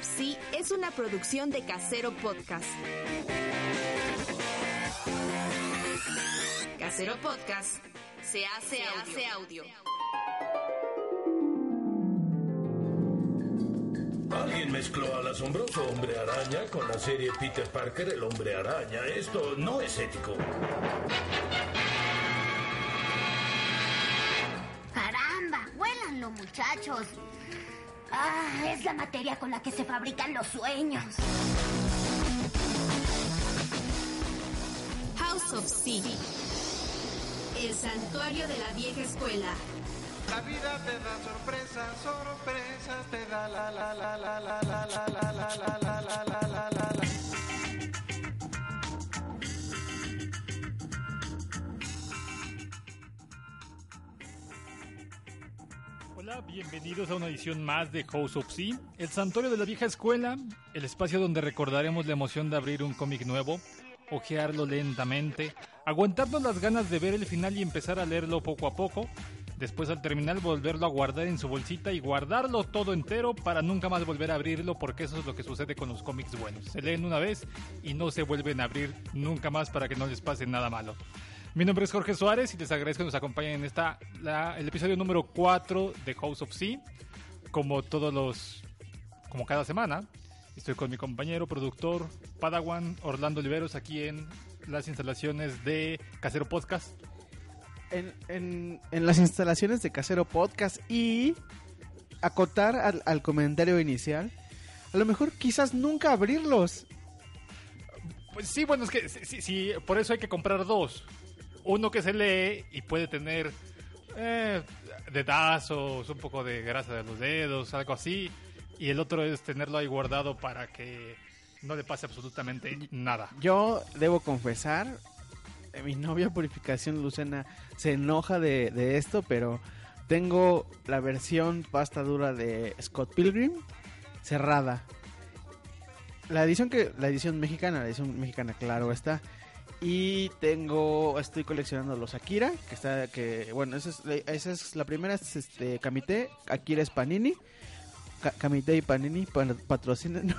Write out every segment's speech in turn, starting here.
of Sea es una producción de Casero Podcast. Casero Podcast se hace, se hace audio. Alguien mezcló al asombroso hombre araña con la serie Peter Parker, el hombre araña. Esto no es ético. ¡Caramba! ¡Huélanlo, muchachos! ¡Ah! Es la materia con la que se fabrican los sueños. House of Sea. El santuario de la vieja escuela. La vida te da sorpresas, sorpresas te da la la la la la la la la la la la la la la la Bienvenidos a una edición más de House of Sea, el santuario de la vieja escuela, el espacio donde recordaremos la emoción de abrir un cómic nuevo, ojearlo lentamente, aguantarnos las ganas de ver el final y empezar a leerlo poco a poco, después al terminar volverlo a guardar en su bolsita y guardarlo todo entero para nunca más volver a abrirlo porque eso es lo que sucede con los cómics buenos. Se leen una vez y no se vuelven a abrir nunca más para que no les pase nada malo. Mi nombre es Jorge Suárez y les agradezco que nos acompañen en esta, la- el episodio número 4 de House of Sea. Como todos los, como cada semana, estoy con mi compañero, productor, Padawan Orlando Oliveros aquí en las instalaciones de Casero Podcast. en, en- en las instalaciones de Casero Podcast y acotar al, al comentario inicial. A lo mejor quizás nunca abrirlos. Pues sí, bueno, es que sí, sí, sí, por eso hay que comprar dos. Uno que se lee y puede tener eh, dedazos, un poco de grasa de los dedos, algo así. Y el otro es tenerlo ahí guardado para que no le pase absolutamente nada. Yo debo confesar, eh, mi novia Purificación Lucena se enoja de, de esto, pero tengo la versión pasta dura de Scott Pilgrim cerrada. La edición que la edición mexicana, la edición mexicana claro está. Y tengo estoy coleccionando los Akira, que está que bueno, esa es, esa es la primera es este Kamite, Akira es Panini. Y Panini pa- patrocínenos.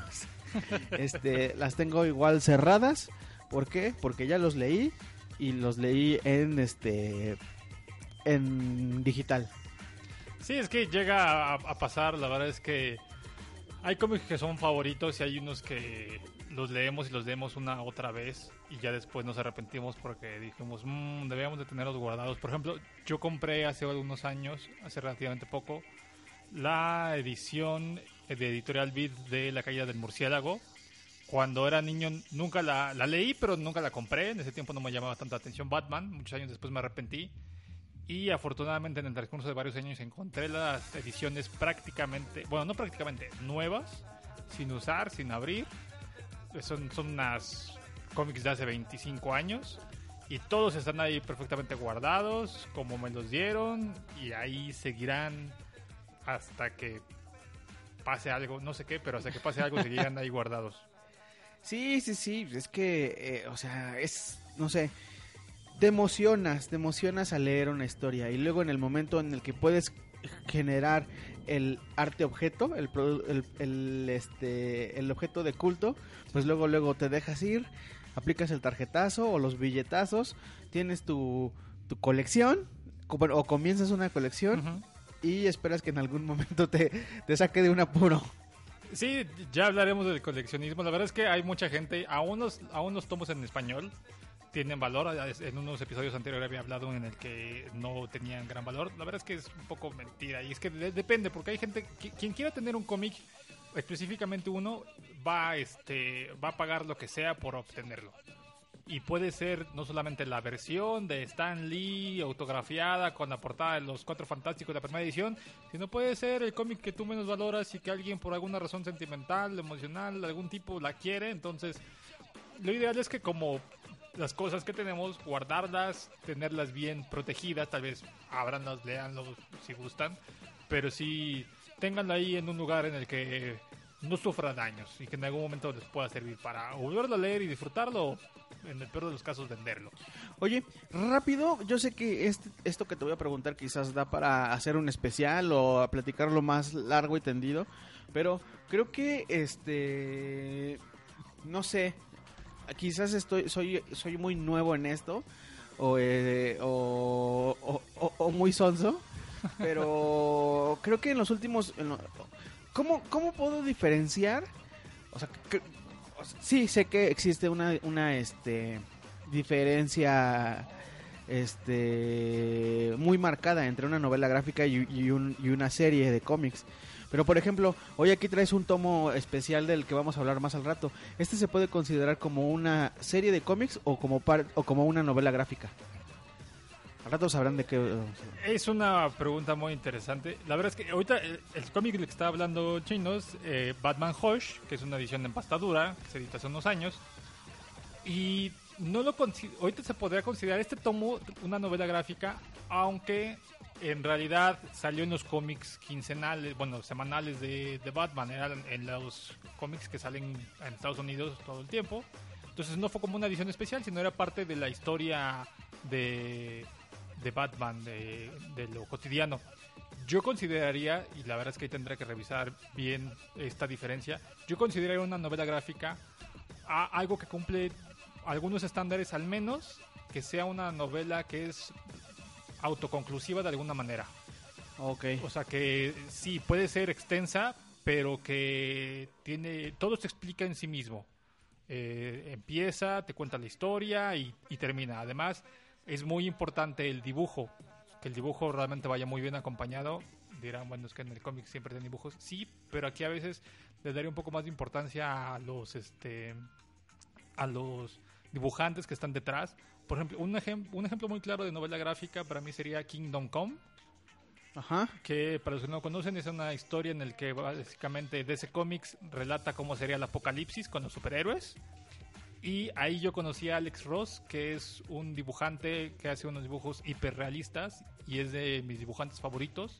este, las tengo igual cerradas. ¿Por qué? Porque ya los leí y los leí en este en digital. Sí, es que llega a pasar, la verdad es que hay cómics que son favoritos y hay unos que los leemos y los leemos una otra vez y ya después nos arrepentimos porque dijimos, mmm, debíamos de tenerlos guardados. Por ejemplo, yo compré hace algunos años, hace relativamente poco, la edición de Editorial Vid de La Caída del Murciélago. Cuando era niño nunca la, la leí, pero nunca la compré. En ese tiempo no me llamaba tanta atención Batman. Muchos años después me arrepentí. Y afortunadamente en el transcurso de varios años encontré las ediciones prácticamente, bueno, no prácticamente, nuevas, sin usar, sin abrir. Son, son unas cómics de hace 25 años. Y todos están ahí perfectamente guardados, como me los dieron. Y ahí seguirán hasta que pase algo, no sé qué, pero hasta que pase algo seguirán ahí guardados. Sí, sí, sí, es que, eh, o sea, es, no sé, te emocionas, te emocionas al leer una historia y luego en el momento en el que puedes generar el arte objeto, el, el, el, este, el objeto de culto, pues luego, luego te dejas ir, aplicas el tarjetazo o los billetazos, tienes tu, tu colección, o comienzas una colección y esperas que en algún momento te, te saque de un apuro. Sí, ya hablaremos del coleccionismo. La verdad es que hay mucha gente, aún los, aún los tomos en español tienen valor. En unos episodios anteriores había hablado en el que no tenían gran valor. La verdad es que es un poco mentira. Y es que de- depende, porque hay gente, que- quien quiera tener un cómic, específicamente uno, va, este, va a pagar lo que sea por obtenerlo. Y puede ser no solamente la versión de Stan Lee autografiada con la portada de los Cuatro Fantásticos de la primera edición, sino puede ser el cómic que tú menos valoras y que alguien por alguna razón sentimental, emocional, algún tipo la quiere. Entonces, lo ideal es que como las cosas que tenemos, guardarlas, tenerlas bien protegidas, tal vez ábranlas, leanlos si gustan, pero sí tenganlo ahí en un lugar en el que no sufra daños y que en algún momento les pueda servir para volverlo a leer y disfrutarlo en el peor de los casos venderlo. Oye, rápido, yo sé que este, esto que te voy a preguntar quizás da para hacer un especial o a platicarlo más largo y tendido, pero creo que este no sé, quizás estoy soy soy muy nuevo en esto o eh, o, o- o- o muy sonso, pero creo que en los últimos en lo- ¿cómo cómo puedo diferenciar? O sea, que- sí sé que existe una una este diferencia este muy marcada entre una novela gráfica y, y un- y una serie de cómics. Pero por ejemplo, hoy aquí traes un tomo especial del que vamos a hablar más al rato. ¿Este se puede considerar como una serie de cómics o como par- o como una novela gráfica? Al rato sabrán de qué. Es una pregunta muy interesante. La verdad es que ahorita el, el cómic del que está hablando Chinos, eh, Batman Hush, que es una edición en pastadura, que se editó hace unos años. Y no lo ahorita se podría considerar este tomo una novela gráfica, aunque en realidad salió en los cómics quincenales, bueno, semanales de, Batman, eran en los cómics que salen en Estados Unidos todo el tiempo. Entonces no fue como una edición especial, sino era parte de la historia de, de Batman, de, de lo cotidiano. Yo consideraría, y la verdad es que ahí tendré que revisar bien esta diferencia, yo consideraría una novela gráfica a algo que cumple algunos estándares al menos, que sea una novela que es autoconclusiva de alguna manera. Ok. O sea que sí, puede ser extensa, pero que tiene todo se explica en sí mismo. Eh, empieza, te cuenta la historia y, y termina. Además, es muy importante el dibujo, que el dibujo realmente vaya muy bien acompañado. Dirán, bueno, es que en el cómic siempre tienen dibujos. Sí, pero aquí a veces le daría un poco más de importancia a los, este, a los dibujantes que están detrás. Por ejemplo, un, ejem- un ejemplo muy claro de novela gráfica para mí sería Kingdom Come Ajá. que para los que no lo conocen es una historia en la que básicamente DC Comics relata cómo sería el apocalipsis con los superhéroes. Y ahí yo conocí a Alex Ross, que es un dibujante que hace unos dibujos hiperrealistas y es de mis dibujantes favoritos.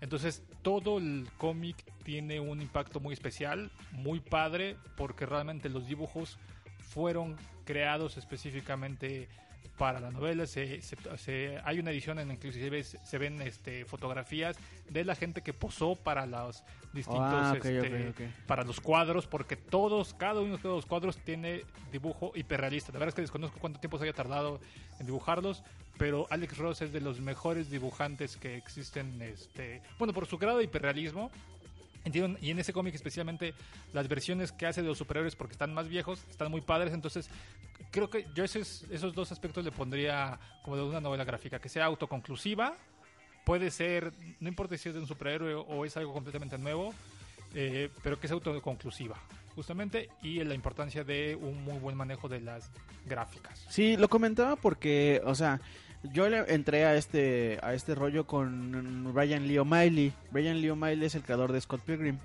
Entonces todo el cómic tiene un impacto muy especial, muy padre, porque realmente los dibujos fueron creados específicamente para la novela. Se, se- se- hay una edición en la que inclusive se, se ven este, fotografías de la gente que posó para los distintos, Ah, este, para los cuadros, porque todos, cada uno de los cuadros tiene dibujo hiperrealista. La verdad es que desconozco cuánto tiempo se haya tardado en dibujarlos, pero Alex Ross es de los mejores dibujantes que existen, este, bueno, por su grado de hiperrealismo. Entiendo, Y en ese cómic especialmente las versiones que hace de los superhéroes porque están más viejos, están muy padres, entonces creo que yo esos, esos dos aspectos le pondría como de una novela gráfica, que sea autoconclusiva, puede ser, no importa si es de un superhéroe o es algo completamente nuevo, eh, pero que sea autoconclusiva, justamente, y la importancia de un muy buen manejo de las gráficas. Sí, lo comentaba porque, o sea, yo le entré a este a este rollo con Brian Lee O'Malley. Brian Lee O'Malley es el creador de Scott Pilgrim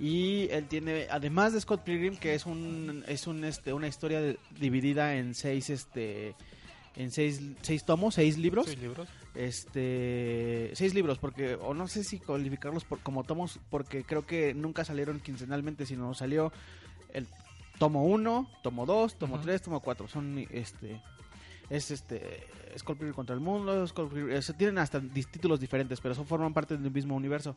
y él tiene además de Scott Pilgrim que es un es un este una historia de- dividida en seis este en seis, seis tomos, seis libros. Seis libros. Este, seis libros, porque, o no sé si calificarlos por, como tomos, porque creo que nunca salieron quincenalmente, sino salió el tomo 1, tomo 2, tomo. 3, tomo 4. Son, este, es este, Skull contra el mundo, Skull tienen hasta títulos diferentes, pero son, forman parte del mismo universo.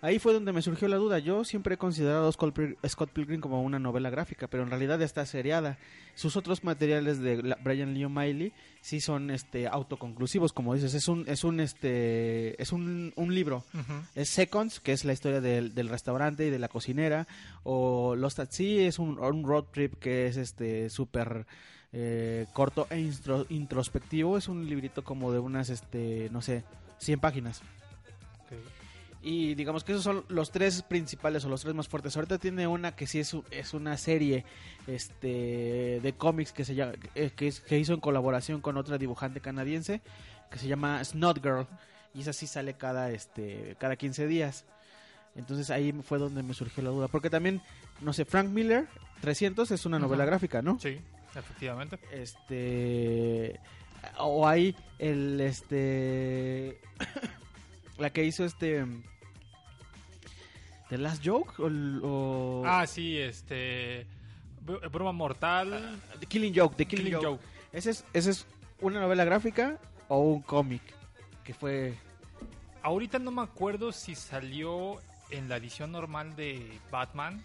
Ahí fue donde me surgió la duda. Yo siempre he considerado Scott Pil- Scott Pilgrim como una novela gráfica, pero en realidad está seriada. Sus otros materiales de Brian Lee O'Malley sí son este autoconclusivos, como dices, es un es un este es un, un libro. Es Seconds, que es la historia del, del restaurante y de la cocinera, o Lost at Sea es un, un road trip que es este súper eh, corto e instro- introspectivo, es un librito como de unas este no sé, 100 páginas. Y digamos que esos son los tres principales o los tres más fuertes. Ahorita tiene una que sí es, una serie este de cómics que se llama, eh, que, hizo en colaboración con otra dibujante canadiense que se llama Snot Girl y esa sí sale cada este cada 15 días. Entonces ahí fue donde me surgió la duda, porque también no sé, Frank Miller 300 es una novela gráfica, ¿no? Sí, efectivamente. este o hay el este la que hizo este The Last Joke o, o- Ah, sí, este. Br- Broma Mortal. The Killing Joke, The Killing, Killing Joke. Joke. ¿Ese es, ¿Ese es una novela gráfica o un cómic? Que fue... Ahorita no me acuerdo si salió en la edición normal de Batman.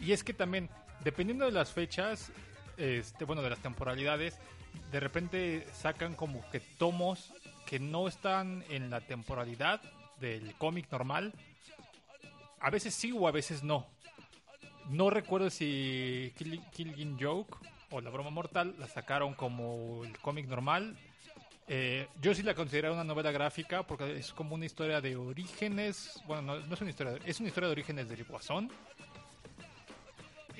Y es que también, dependiendo de las fechas, este, bueno, de las temporalidades, de repente sacan como que tomos que no están en la temporalidad del cómic normal. A veces sí o a veces no. No recuerdo si Kill- Killing Joke o La Broma Mortal la sacaron como el cómic normal. Eh, yo sí la considero una novela gráfica porque es como una historia de orígenes. Bueno, no, es una historia, es una historia de orígenes del Guasón.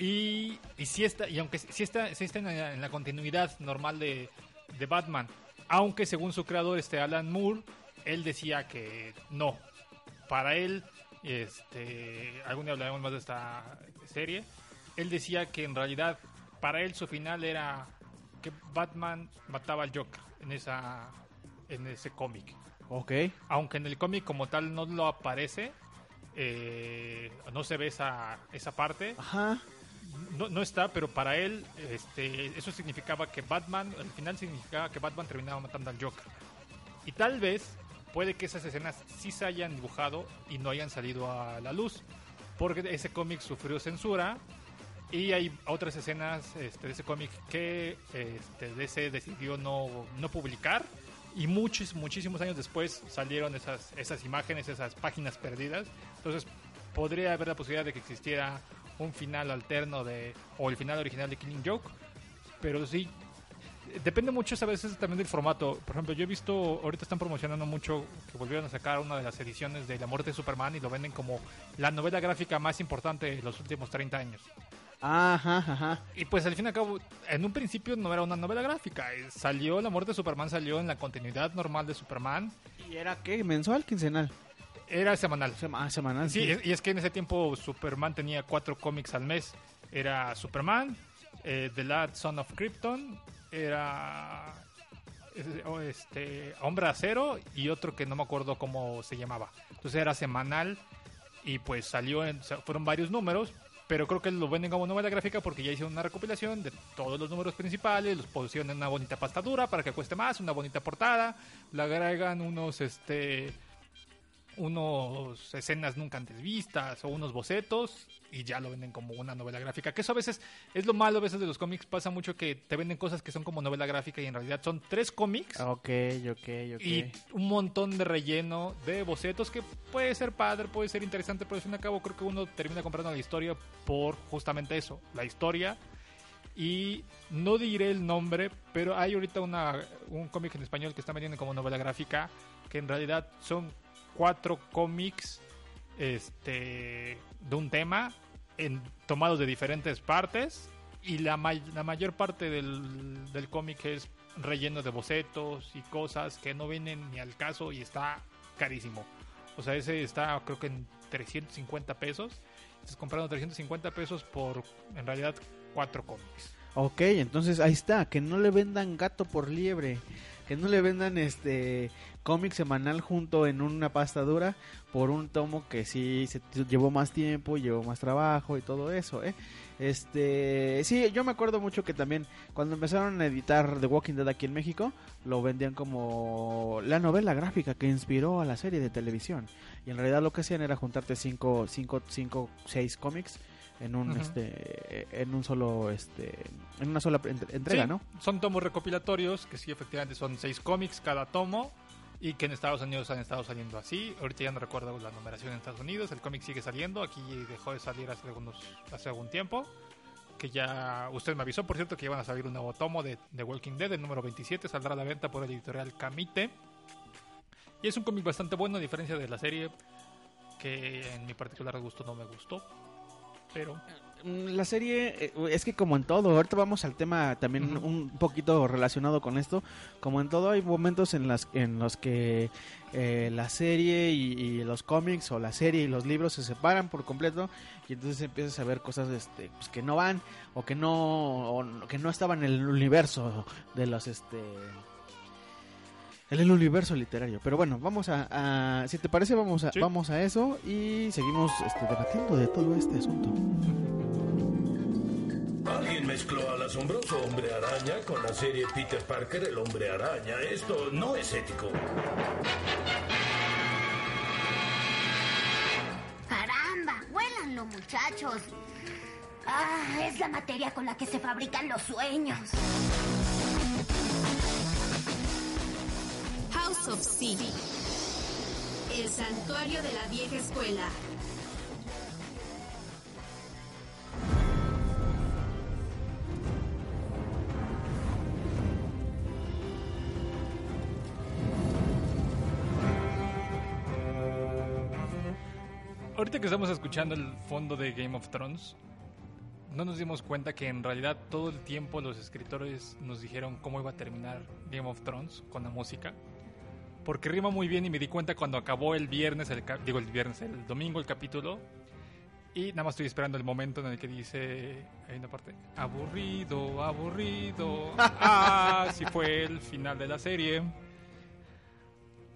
Y, y sí está, y aunque sí está, sí está en, la, en la continuidad normal de, de Batman, aunque según su creador, este Alan Moore, él decía que no. Para él, este, algún día hablaremos más de esta serie. Él decía que en realidad, para él su final era que Batman mataba al Joker en esa, en ese cómic Ok. aunque en el cómic como tal no lo aparece, eh, no se ve esa, esa parte, Ajá. No, no está, pero para él este, eso significaba que Batman, al final significaba que Batman terminaba matando al Joker. Y tal vez puede que esas escenas sí se hayan dibujado y no hayan salido a la luz, porque ese cómic sufrió censura y hay otras escenas este, de ese cómic que este, DC decidió no, no publicar. Y muchos, muchísimos años después salieron esas, esas imágenes, esas páginas perdidas. Entonces podría haber la posibilidad de que existiera un final alterno de o el final original de Killing Joke. Pero sí, depende mucho a veces también del formato. Por ejemplo, yo he visto, ahorita están promocionando mucho que volvieron a sacar una de las ediciones de La muerte de Superman y lo venden como la novela gráfica más importante de los últimos 30 años. Ajá, ajá. Y pues al fin y al cabo, en un principio no era una novela gráfica. eh, Salió, La muerte de Superman salió en la continuidad normal de Superman. ¿Y era qué? ¿Mensual? ¿Quincenal? Era semanal. Sema- ah, semanal. Sí, es- y es que en ese tiempo Superman tenía cuatro cómics al mes. Era Superman, eh, The Last Son of Krypton, era este Hombre Acero y otro que no me acuerdo cómo se llamaba. Entonces era semanal y pues salió en, fueron varios números, pero creo que lo venden como novela gráfica porque ya hicieron una recopilación de todos los números principales, los pusieron en una bonita pastadura para que cueste más, una bonita portada, le agregan unos este unos escenas nunca antes vistas o unos bocetos y ya lo venden como una novela gráfica. Que eso a veces es lo malo a veces de los cómics. Pasa mucho que te venden cosas que son como novela gráfica y en realidad son tres cómics Ok, ok, ok. y un montón de relleno de bocetos que puede ser padre, puede ser interesante, pero al fin y al cabo creo que uno termina comprando la historia por justamente eso, la historia. Y no diré el nombre, pero hay ahorita una, un cómic en español que está vendiendo como novela gráfica, que en realidad son cuatro cómics este, de un tema en, tomados de diferentes partes y la, may- la mayor parte del, del cómic es relleno de bocetos y cosas que no vienen ni al caso y está carísimo. O sea, ese está creo que en 350 pesos. Estás comprando 350 pesos por en realidad cuatro cómics. Ok, entonces ahí está, que no le vendan gato por liebre, que no le vendan este cómic semanal junto en una pasta dura por un tomo que sí se llevó más tiempo, llevó más trabajo y todo eso, ¿eh? Este, sí, yo me acuerdo mucho que también cuando empezaron a editar The Walking Dead aquí en México, lo vendían como la novela gráfica que inspiró a la serie de televisión. Y en realidad lo que hacían era juntarte cinco, cinco, cinco, seis cómics en un este en un solo este en una sola entre- entrega, Sí, ¿no? Son tomos recopilatorios, que sí, efectivamente son seis cómics cada tomo. Y que en Estados Unidos han estado saliendo así. Ahorita ya no recuerdo la numeración en Estados Unidos. El cómic sigue saliendo. Aquí dejó de salir hace, algunos, hace algún tiempo. Que ya usted me avisó, por cierto, que iban a salir un nuevo tomo de, de Walking Dead, el número 27. Saldrá a la venta por el editorial Camite. Y es un cómic bastante bueno, a diferencia de la serie. Que en mi particular gusto no me gustó. Pero Mm, La serie eh, es que como en todo, ahorita vamos al tema también un poquito relacionado con esto, como en todo hay momentos en las en los que eh, la serie y, y los cómics o la serie y los libros se separan por completo y entonces empiezas a ver cosas este pues, que no van o que no o no- que no estaban en el universo de los este en el universo literario. Pero bueno, vamos a, a- si te parece vamos a Sí. vamos a eso y seguimos este, debatiendo de todo este asunto. Alguien mezcló al asombroso hombre araña con la serie Peter Parker, el hombre araña. Esto no es ético. Caramba, huélanlo, muchachos. Ah, es la materia con la que se fabrican los sueños. El santuario de la vieja escuela. Ahorita que estamos escuchando el fondo de Game of Thrones, no nos dimos cuenta que en realidad todo el tiempo los escritores nos dijeron cómo iba a terminar Game of Thrones con la música. Porque rima muy bien y me di cuenta cuando acabó el viernes, el digo el viernes, el domingo el capítulo. Y nada más estoy esperando el momento en el que dice, hay una parte, aburrido, aburrido. Ah, así fue el final de la serie.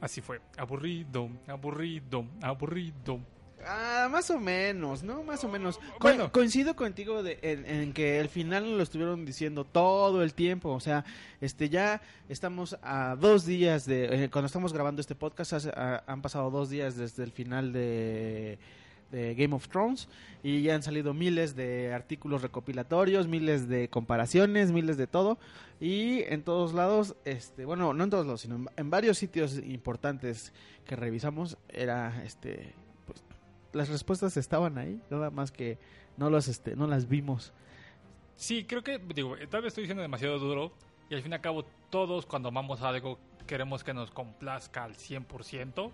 Así fue, aburrido, aburrido, aburrido. Ah, más o menos, ¿no? Más o menos. Co- Bueno. coincido contigo de- en, en que el final lo estuvieron diciendo todo el tiempo. O sea, este ya estamos a dos días de... eh, cuando estamos grabando este podcast a- han pasado dos días desde el final de, de Game of Thrones y ya han salido miles de artículos recopilatorios, miles de comparaciones, miles de todo. Y en todos lados, este bueno, no en todos lados, sino en, en varios sitios importantes que revisamos, era este las respuestas estaban ahí, nada más que no las este no las vimos. Sí, creo que, digo, tal vez estoy diciendo demasiado duro y al fin y al cabo todos cuando amamos algo queremos que nos complazca al 100%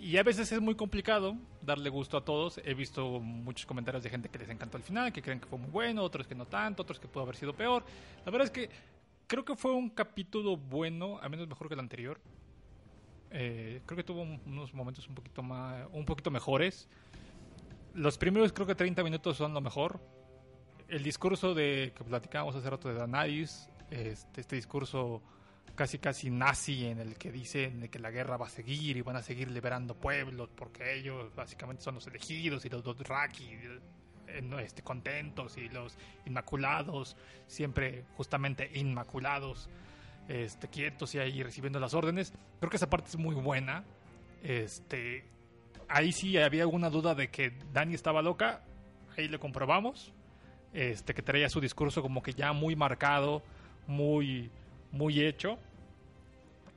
y a veces es muy complicado darle gusto a todos. He visto muchos comentarios de gente que les encantó el final, que creen que fue muy bueno, otros que no tanto, otros que pudo haber sido peor. La verdad es que creo que fue un capítulo bueno, al menos mejor que el anterior. Eh, creo que tuvo un- unos momentos un poquito más, un poquito mejores. Los primeros creo que 30 minutos son lo mejor el discurso de que platicábamos hace rato de Danais, este, este discurso casi casi nazi en el que dicen que la guerra va a seguir y van a seguir liberando pueblos porque ellos básicamente son los elegidos y los Dothraki eh, este, contentos y los inmaculados siempre justamente inmaculados este, quietos y ahí recibiendo las órdenes. Creo que esa parte es muy buena. Este ahí sí había alguna duda de que Dani estaba loca. Ahí lo comprobamos. Este que traía su discurso como que ya muy marcado, muy muy hecho.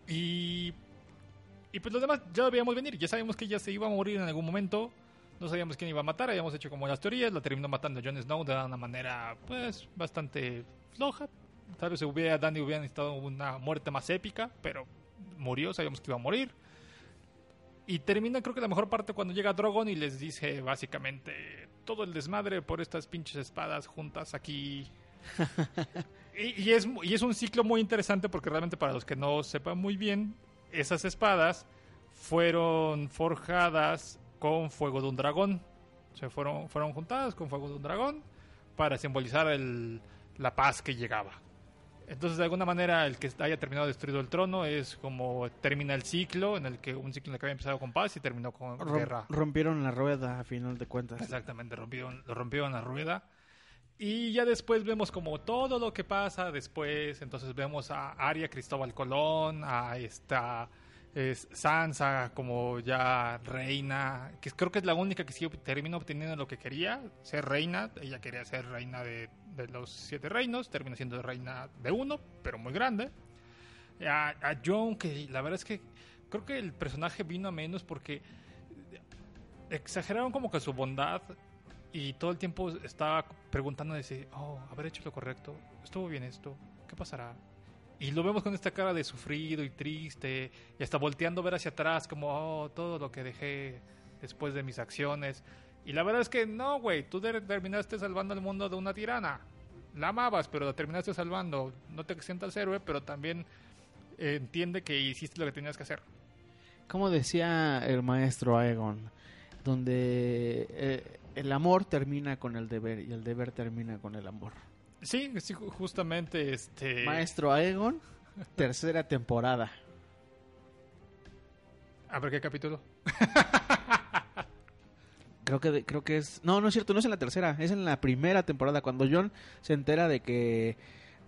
Y y pues lo demás ya lo venir, ya sabíamos que ella se iba a morir en algún momento. No sabíamos quién iba a matar, habíamos hecho como las teorías, la terminó matando Jon Snow de una manera pues bastante floja. Tal vez hubiera Dani hubiera necesitado una muerte más épica, pero murió, sabíamos que iba a morir. Y termina creo que la mejor parte cuando llega Drogon y les dice básicamente todo el desmadre por estas pinches espadas juntas aquí. y, y es, y es un ciclo muy interesante porque realmente para los que no sepan muy bien, esas espadas fueron forjadas con fuego de un dragón. Se fueron, fueron juntadas con fuego de un dragón para simbolizar el- la paz que llegaba. Entonces, de alguna manera, el que haya terminado destruido el trono es como termina el ciclo, en el que un ciclo en el que había empezado con paz y terminó con Rom- guerra. rompieron la rueda a final de cuentas. Exactamente, rompieron, lo rompieron la rueda. Y ya después vemos como todo lo que pasa después. Entonces vemos a Aria Cristóbal Colón, a esta es Sansa como ya reina, que creo que es la única que sí termina obteniendo lo que quería, ser reina. Ella quería ser reina de, de los siete reinos, termina siendo reina de uno, pero muy grande. A, a Jon, que la verdad es que creo que el personaje vino a menos porque exageraron como que su bondad y todo el tiempo estaba preguntando si, oh, haber hecho lo correcto, estuvo bien esto, ¿qué pasará? Y lo vemos con esta cara de sufrido y triste y hasta volteando a ver hacia atrás como, oh, todo lo que dejé después de mis acciones. Y la verdad es que no, güey, tú terminaste salvando el mundo de una tirana. La amabas, pero la terminaste salvando. No te sientas héroe, pero también eh, entiende que hiciste lo que tenías que hacer. Como decía el maestro Aegon, donde eh, el amor termina con el deber y el deber termina con el amor. Sí, sí, ju- justamente este... Maestro Aegon, tercera temporada. A ver qué capítulo. Creo que, de- creo que es... No, no es cierto, no es en la tercera, es en la primera temporada, cuando John se entera de que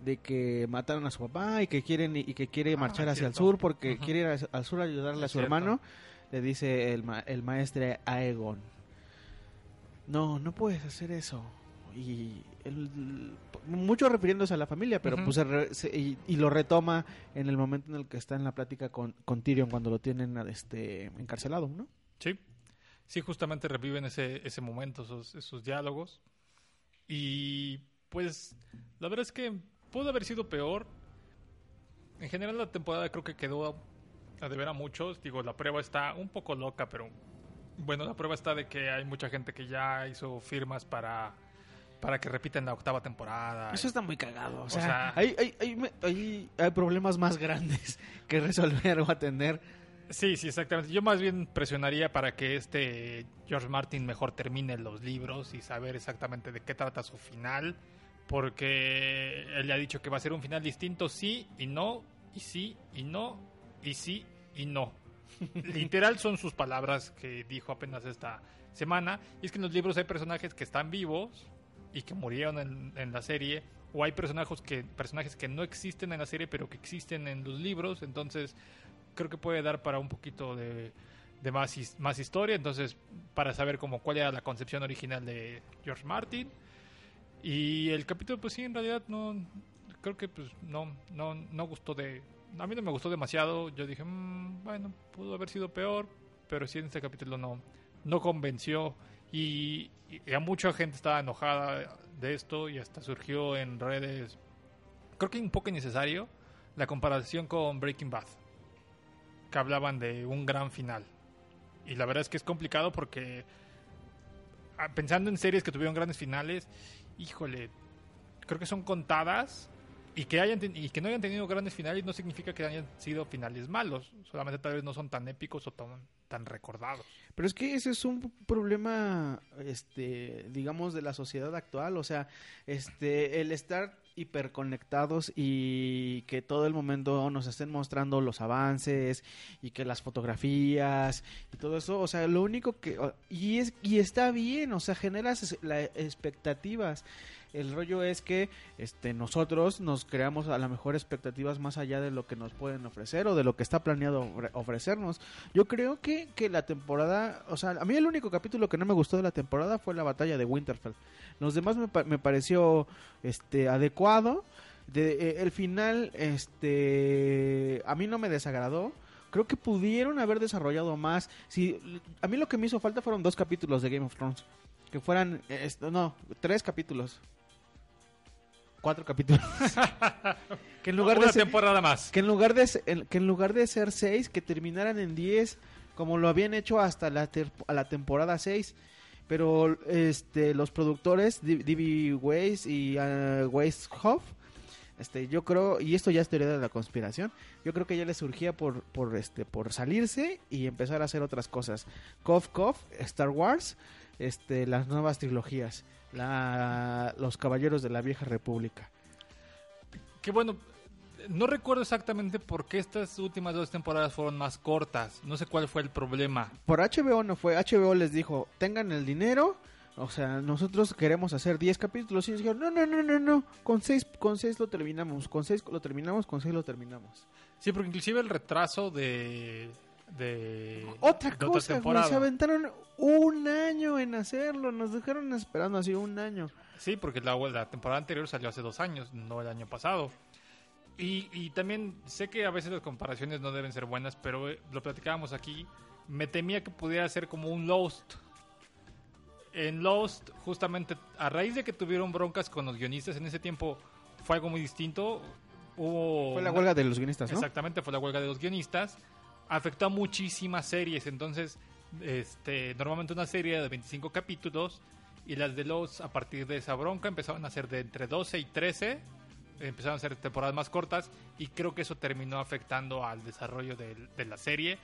de que mataron a su papá y que quieren y que quiere Ah, marchar hacia el sur porque quiere ir al sur a ayudarle a su cierto. hermano, le dice el, ma- el maestre Aegon. No, no puedes hacer eso. Y mucho refiriéndose a la familia, pero pues se re- se- y, y lo retoma en el momento en el que está en la plática con, con Tyrion cuando lo tienen este encarcelado, ¿no? Sí, sí, justamente reviven ese, ese momento, esos, esos diálogos. Y pues la verdad es que pudo haber sido peor. En general la temporada creo que quedó a deber a muchos. Digo, la prueba está un poco loca, pero bueno, la prueba está de que hay mucha gente que ya hizo firmas para, para que repiten la octava temporada. Eso está muy cagado. O O sea, sea- hay, hay, hay, hay- hay problemas más grandes que resolver o atender. Sí, sí, exactamente. Yo más bien presionaría para que este George Martin mejor termine los libros y saber exactamente de qué trata su final, porque él le ha dicho que va a ser un final distinto, sí y no, y sí y no, y sí y no. Literal son sus palabras que dijo apenas esta semana, y es que en los libros hay personajes que están vivos y que murieron en, en la serie, o hay personajes que, personajes que no existen en la serie pero que existen en los libros, entonces creo que puede dar para un poquito de, de más, más historia. Entonces, para saber como cuál era la concepción original de George Martin. Y el capítulo, pues sí, en realidad no. Creo que pues no, no, no gustó de. A mí no me gustó demasiado. Yo dije, "Mm, bueno, pudo haber sido peor. Pero sí, en este capítulo no, no convenció. Y, y a mucha gente estaba enojada de esto. Y hasta surgió en redes. Creo que un poco innecesario. La comparación con Breaking Bad que hablaban de un gran final. Y la verdad es que es complicado porque ah, pensando en series que tuvieron grandes finales, híjole, creo que son contadas y que hayan y que no hayan tenido grandes finales no significa que hayan sido finales malos, solamente tal vez no son tan épicos o tan, tan recordados. Pero es que ese es un problema, este, digamos, de la sociedad actual. O sea, este, el estar hiperconectados y que todo el momento nos estén mostrando los avances y que las fotografías y todo eso, o sea, lo único que y es y está bien, o sea, generas la- expectativas. El rollo es que este nosotros nos creamos a lo mejor expectativas más allá de lo que nos pueden ofrecer o de lo que está planeado ofre- ofrecernos. Yo creo que, que la temporada, o sea, a mí el único capítulo que no me gustó de la temporada fue la batalla de Winterfell. Los demás me, pa- me pareció este adecuado. De, eh, el final, este, a mí no me desagradó. Creo que pudieron haber desarrollado más. Si, a mí lo que me hizo falta fueron dos capítulos de Game of Thrones. Que fueran, eh, esto, no, tres capítulos. Cuatro capítulos. que en lugar Una de ser, temporada más. que en lugar de que en lugar de ser seis que terminaran en 10 como lo habían hecho hasta la ter- a la temporada 6 pero este los productores D.B. Weiss y uh, Weishoff este yo creo y esto ya es teoría de la conspiración yo creo que ya les surgía por por este por salirse y empezar a hacer otras cosas Cof Cof Star Wars este las nuevas trilogías la los caballeros de la vieja república Que bueno, no recuerdo exactamente por qué estas últimas dos temporadas fueron más cortas. No sé cuál fue el problema. por HBO no fue. HBO les dijo, tengan el dinero. O sea, nosotros queremos hacer 10 capítulos. Y ellos dijeron, no, no, no, no, no. Con 6 con seis lo terminamos. Con 6 lo terminamos. Con 6 lo terminamos. Sí, porque inclusive el retraso de... de Otra de cosa, güey. Se aventaron un año en hacerlo. Nos dejaron esperando así un año. Sí, porque la, la temporada anterior salió hace dos años, no el año pasado. Y, y también sé que a veces las comparaciones no deben ser buenas, pero eh, lo platicábamos aquí. Me temía que pudiera ser como un Lost. En Lost, justamente a raíz de que tuvieron broncas con los guionistas, en ese tiempo fue algo muy distinto. Hubo Fue la una- huelga de los guionistas, ¿no? Exactamente, fue la huelga de los guionistas. Afectó a muchísimas series. Entonces, este, normalmente una serie de 25 capítulos. Y las de los, a partir de esa bronca, empezaron a ser de entre 12 y 13. Empezaron a ser temporadas más cortas. Y creo que eso terminó afectando al desarrollo de, la serie.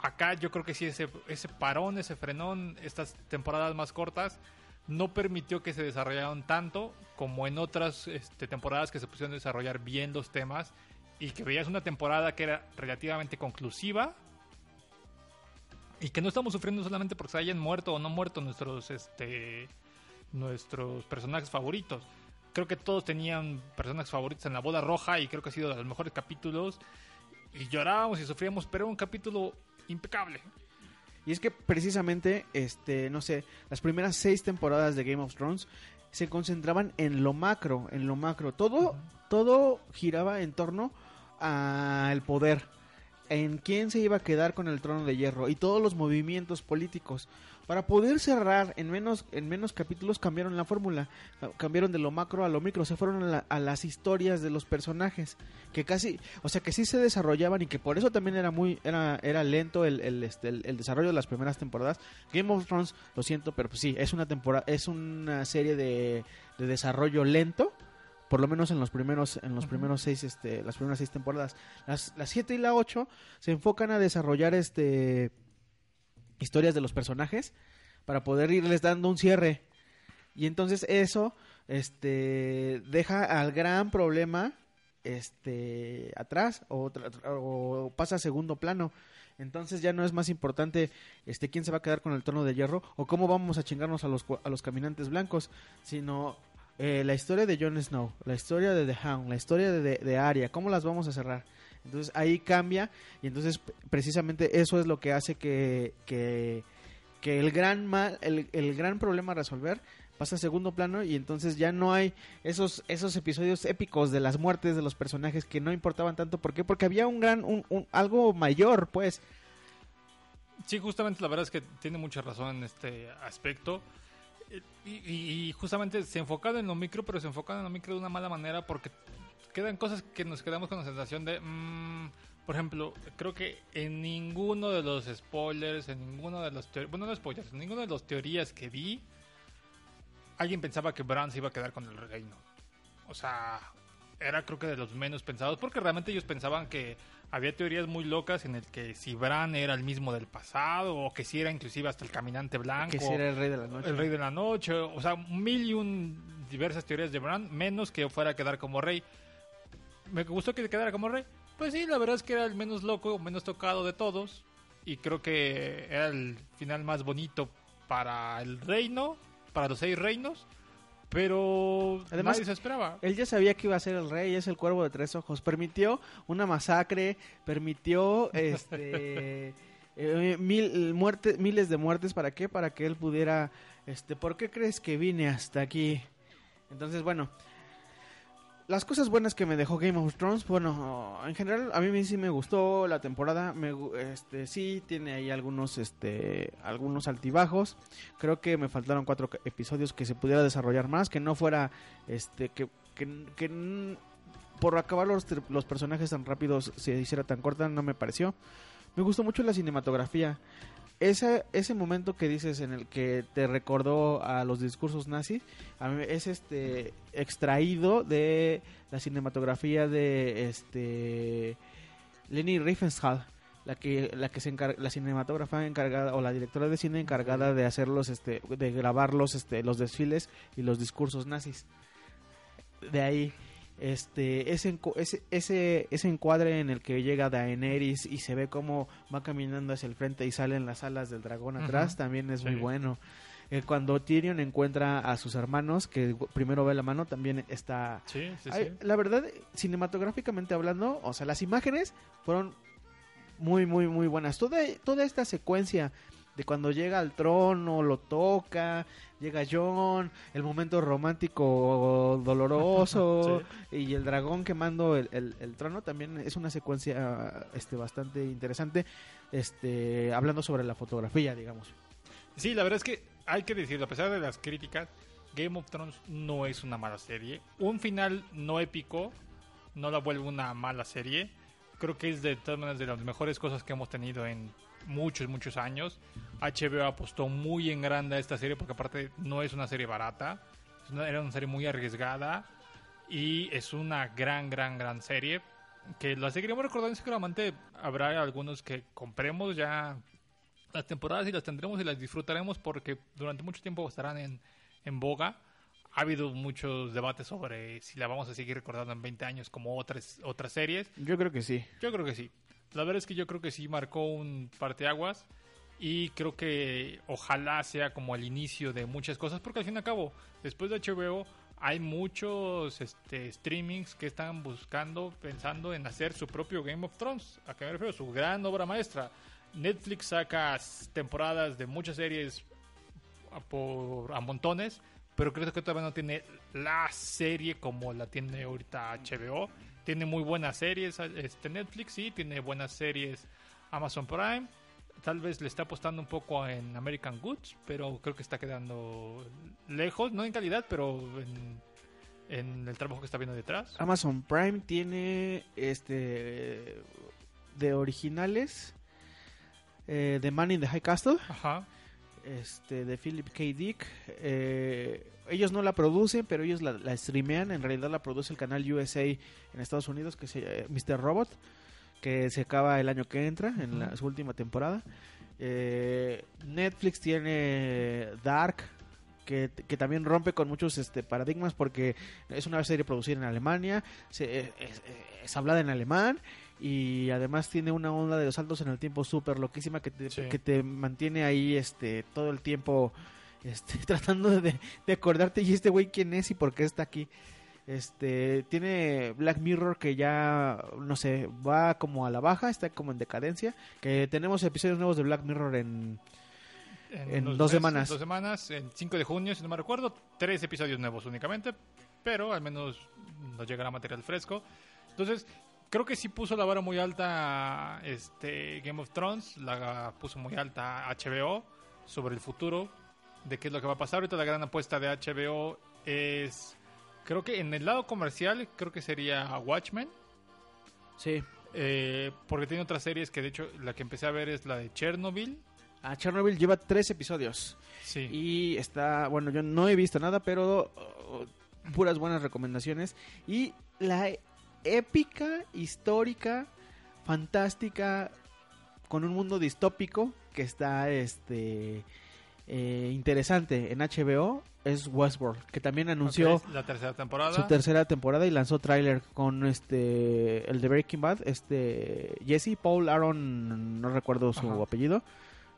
Acá yo creo que sí, ese, ese parón, ese frenón, estas temporadas más cortas, no permitió que se desarrollaran tanto como en otras este, temporadas que se pusieron a desarrollar bien los temas y que veías una temporada que era relativamente conclusiva y que no estamos sufriendo solamente porque se hayan muerto o no muerto nuestros este nuestros personajes favoritos. Creo que todos tenían personajes favoritos en la boda roja y creo que ha sido de los mejores capítulos y llorábamos y sufríamos, pero era un capítulo impecable. Y es que precisamente, este, no sé, las primeras seis temporadas de Game of Thrones se concentraban en lo macro, en lo macro. Todo, todo giraba en torno al poder, en quién se iba a quedar con el trono de hierro y todos los movimientos políticos. Para poder cerrar en menos, en menos capítulos cambiaron la fórmula, cambiaron de lo macro a lo micro, se fueron a, la- a las historias de los personajes, que casi, o sea que sí se desarrollaban y que por eso también era muy, era, era lento el, el, este, el- el desarrollo de las primeras temporadas. Game of Thrones, lo siento, pero pues sí, es una temporada, es una serie de, de desarrollo lento, por lo menos en los primeros en los primeros seis este las primeras seis temporadas. Las las siete y la ocho se enfocan a desarrollar este historias de los personajes para poder irles dando un cierre. Y entonces eso este deja al gran problema este atrás o, pasa a segundo plano. Entonces ya no es más importante este quién se va a quedar con el trono de hierro o cómo vamos a chingarnos a los a los caminantes blancos sino eh, la historia de Jon Snow, la historia de The Hound, la historia de, de, de Arya, ¿cómo las vamos a cerrar? Entonces ahí cambia y entonces precisamente eso es lo que hace que, que, que el gran mal, el, el gran problema a resolver pasa a segundo plano y entonces ya no hay esos esos episodios épicos de las muertes de los personajes que no importaban tanto, ¿por qué? Porque había un gran un, un- algo mayor, pues. Sí, justamente la verdad es que tiene mucha razón en este aspecto. Eh, Y, justamente se enfocaron en lo micro, pero se enfocaron en lo micro de una mala manera porque quedan cosas que nos quedamos con la sensación de... mm, por ejemplo, creo que en ninguno de los spoilers, en ninguno de los... Bueno, no spoilers, en ninguno de los teorías que vi, alguien pensaba que Bran se iba a quedar con el reino. O sea, era creo que de los menos pensados, porque realmente ellos pensaban que había teorías muy locas en el que si Bran era el mismo del pasado, o que si era inclusive hasta el caminante blanco, Que si era el rey de la noche. el rey de la noche, o sea, mil y un diversas teorías de Bran, menos que fuera a quedar como rey. ¿Me gustó que quedara como rey? Pues sí, la verdad es que era el menos loco, menos tocado de todos, y creo que era el final más bonito para el reino, para los seis reinos, pero Además, nadie se esperaba. Él ya sabía que iba a ser el rey, es el cuervo de tres ojos. Permitió una masacre, permitió este eh, mil muertes, miles de muertes. ¿Para qué? Para que él pudiera, este, ¿por qué crees que vine hasta aquí? Entonces, bueno, las cosas buenas que me dejó Game of Thrones, bueno, en general a mí sí me gustó la temporada, me, este, sí tiene ahí algunos, este, algunos altibajos. Creo que me faltaron cuatro episodios que se pudiera desarrollar más, que no fuera, este, que, que, que por acabar los, los personajes tan rápidos se hiciera tan corta, no me pareció. Me gustó mucho la cinematografía. Ese, ese momento que dices en el que te recordó a los discursos nazis, a mí es este extraído de la cinematografía de este Leni Riefenstahl, la que la que se encar- la cinematógrafa encargada o la directora de cine encargada de hacerlos este de grabar los este los desfiles y los discursos nazis. De ahí este ese ese ese encuadre en el que llega Daenerys y se ve cómo va caminando hacia el frente y salen las alas del dragón atrás también es muy bueno. Eh, cuando Tyrion encuentra a sus hermanos, que primero ve la mano, también está Sí, sí, Ay, sí. La verdad, cinematográficamente hablando, o sea, las imágenes fueron muy, muy, muy buenas. Toda, toda esta secuencia de cuando llega al trono, lo toca, llega John, el momento romántico doloroso y el dragón quemando el, el- el trono también es una secuencia este bastante interesante este hablando sobre la fotografía digamos Sí, la verdad es que hay que decirlo, a pesar de las críticas, Game of Thrones no es una mala serie. Un final no épico no la vuelve una mala serie. Creo que es de todas maneras de las mejores cosas que hemos tenido en muchos, muchos años. HBO apostó muy en grande a esta serie porque aparte no es una serie barata. Es una- era una serie muy arriesgada y es una gran, gran, gran serie que la seguiremos recordando seguramente habrá algunos que compremos ya las temporadas y las tendremos y las disfrutaremos porque durante mucho tiempo estarán en, en boga. Ha habido muchos debates sobre si la vamos a seguir recordando en 20 años como otras, otras series. yo creo que sí Yo creo que sí. La verdad es que yo creo que sí marcó un parteaguas Y creo que ojalá sea como el inicio de muchas cosas, porque al fin y al cabo, después de HBO, hay muchos este, streamings que están buscando, pensando en hacer su propio Game of Thrones. ¿A qué me refiero? Su gran obra maestra. Netflix saca temporadas de muchas series a, por, a montones, pero creo que todavía no tiene la serie como la tiene ahorita HBO. Tiene muy buenas series este Netflix, sí, tiene buenas series Amazon Prime. Tal vez le está apostando un poco en American Goods, pero creo que está quedando lejos, no en calidad, pero en, en el trabajo que está viendo detrás. Amazon Prime tiene este de originales eh, The Man in the High Castle Ajá. este de Philip K. Dick eh, ellos no la producen pero ellos la, la streamean en realidad la produce el canal USA en Estados Unidos que se eh, Mr. Robot que se acaba el año que entra en la, su última temporada Eh, Netflix tiene Dark que, que también rompe con muchos este, paradigmas porque es una serie producida en Alemania, se- es, es- es hablada en alemán y además tiene una onda de los saltos en el tiempo súper loquísima que te, Sí. que te mantiene ahí este todo el tiempo este, tratando de, de acordarte y este güey quién es y por qué está aquí. Este tiene Black Mirror que ya no sé, va como a la baja, está como en decadencia, que tenemos episodios nuevos de Black Mirror en En unos dos semanas. Dos semanas, en 5 de junio, si no me recuerdo. Tres episodios nuevos únicamente, pero al menos nos llegará material fresco. Entonces, creo que sí puso la vara muy alta este Game of Thrones, la puso muy alta HBO sobre el futuro de qué es lo que va a pasar. Ahorita la gran apuesta de HBO es, creo que en el lado comercial, creo que sería Watchmen. Sí. eh, porque tiene otras series que de hecho la que empecé a ver es la de Chernobyl. A Chernobyl lleva tres episodios. Sí. Y está, bueno, yo no he visto nada, pero uh, puras buenas recomendaciones. Y la épica, histórica, fantástica, con un mundo distópico que está este eh, interesante en HBO es Westworld, que también anunció Ok, la tercera temporada. su tercera temporada y lanzó tráiler con este el de Breaking Bad, este Jesse Paul Aaron, no recuerdo su Ajá. apellido,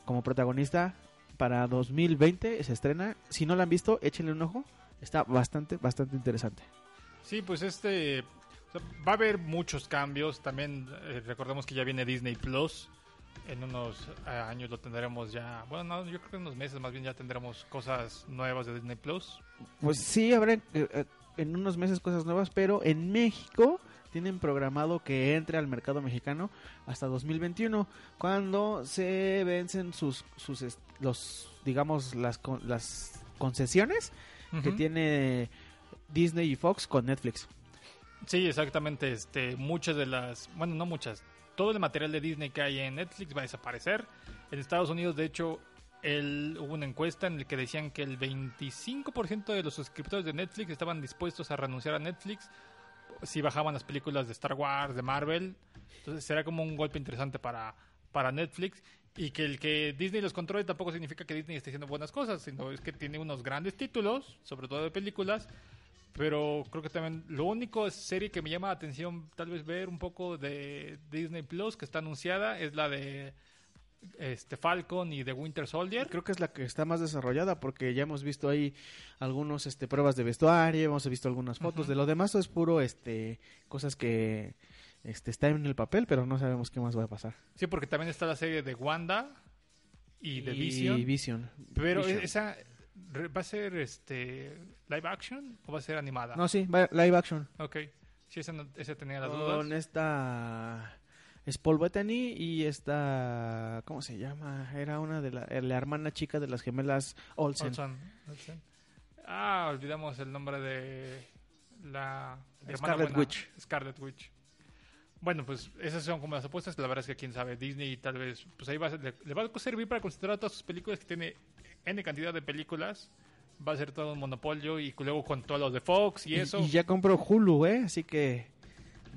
como protagonista para 2020 se estrena. Si no la han visto, échenle un ojo. Está bastante bastante interesante. Sí, pues este o sea, va a haber muchos cambios. También eh, recordemos que ya viene Disney Plus. En unos eh, años lo tendremos ya. Bueno, no, yo creo que en unos meses más bien ya tendremos cosas nuevas de Disney Plus. Pues sí, habrá eh, eh, en unos meses cosas nuevas, pero en México tienen programado que entre al mercado mexicano hasta 2021, cuando se vencen sus, sus los, digamos, las, las concesiones que tiene Disney y Fox con Netflix. Sí, exactamente. Este, muchas de las, bueno, no muchas. Todo el material de Disney que hay en Netflix va a desaparecer. En Estados Unidos, de hecho, el, hubo una encuesta en la que decían que el 25% de los suscriptores de Netflix estaban dispuestos a renunciar a Netflix si bajaban las películas de Star Wars, de Marvel. Entonces será como un golpe interesante para, para Netflix. Y que el que Disney los controle tampoco significa que Disney esté haciendo buenas cosas, sino es que tiene unos grandes títulos, sobre todo de películas, pero creo que también lo único serie que me llama la atención tal vez ver un poco de Disney Plus que está anunciada es la de este Falcon y de Winter Soldier. Creo que es la que está más desarrollada porque ya hemos visto ahí algunos este pruebas de vestuario, hemos visto algunas fotos, de lo demás es puro este cosas que este están en el papel, pero no sabemos qué más va a pasar. Sí, porque también está la serie de Wanda y de Y Vision. Vision. pero Vision. esa va a ser este live action o va a ser animada. No, sí, va- live action. Ok. Sí, esa, no- esa tenía las Con dudas. esta es Paul Bettany y esta ¿cómo se llama? Era una de la, la hermana chica de las gemelas Olsen. Olsen. Olsen. Ah, olvidamos el nombre de la de hermana Scarlet buena, Witch. Scarlet Witch. Bueno, pues esas son como las apuestas. La verdad es que quién sabe, Disney tal vez, pues ahí va a ser- le, le va a servir para considerar todas sus películas que tiene N cantidad de películas. Va a ser todo un monopolio y luego con todos los de Fox y, Y, eso. y ya compró Hulu, ¿eh? Así que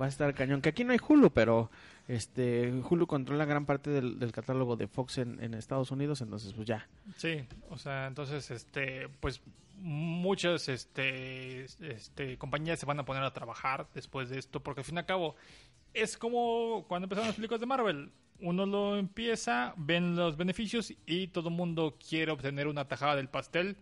va a estar cañón. Que aquí no hay Hulu, pero este Hulu controla gran parte del, del catálogo de Fox en, en Estados Unidos, entonces pues ya. Sí, o sea, entonces, este, pues muchas, este, este, compañías se van a poner a trabajar después de esto, porque al fin y al cabo, es como cuando empezaron las películas de Marvel. Uno lo empieza, ven los beneficios y todo el mundo quiere obtener una tajada del pastel.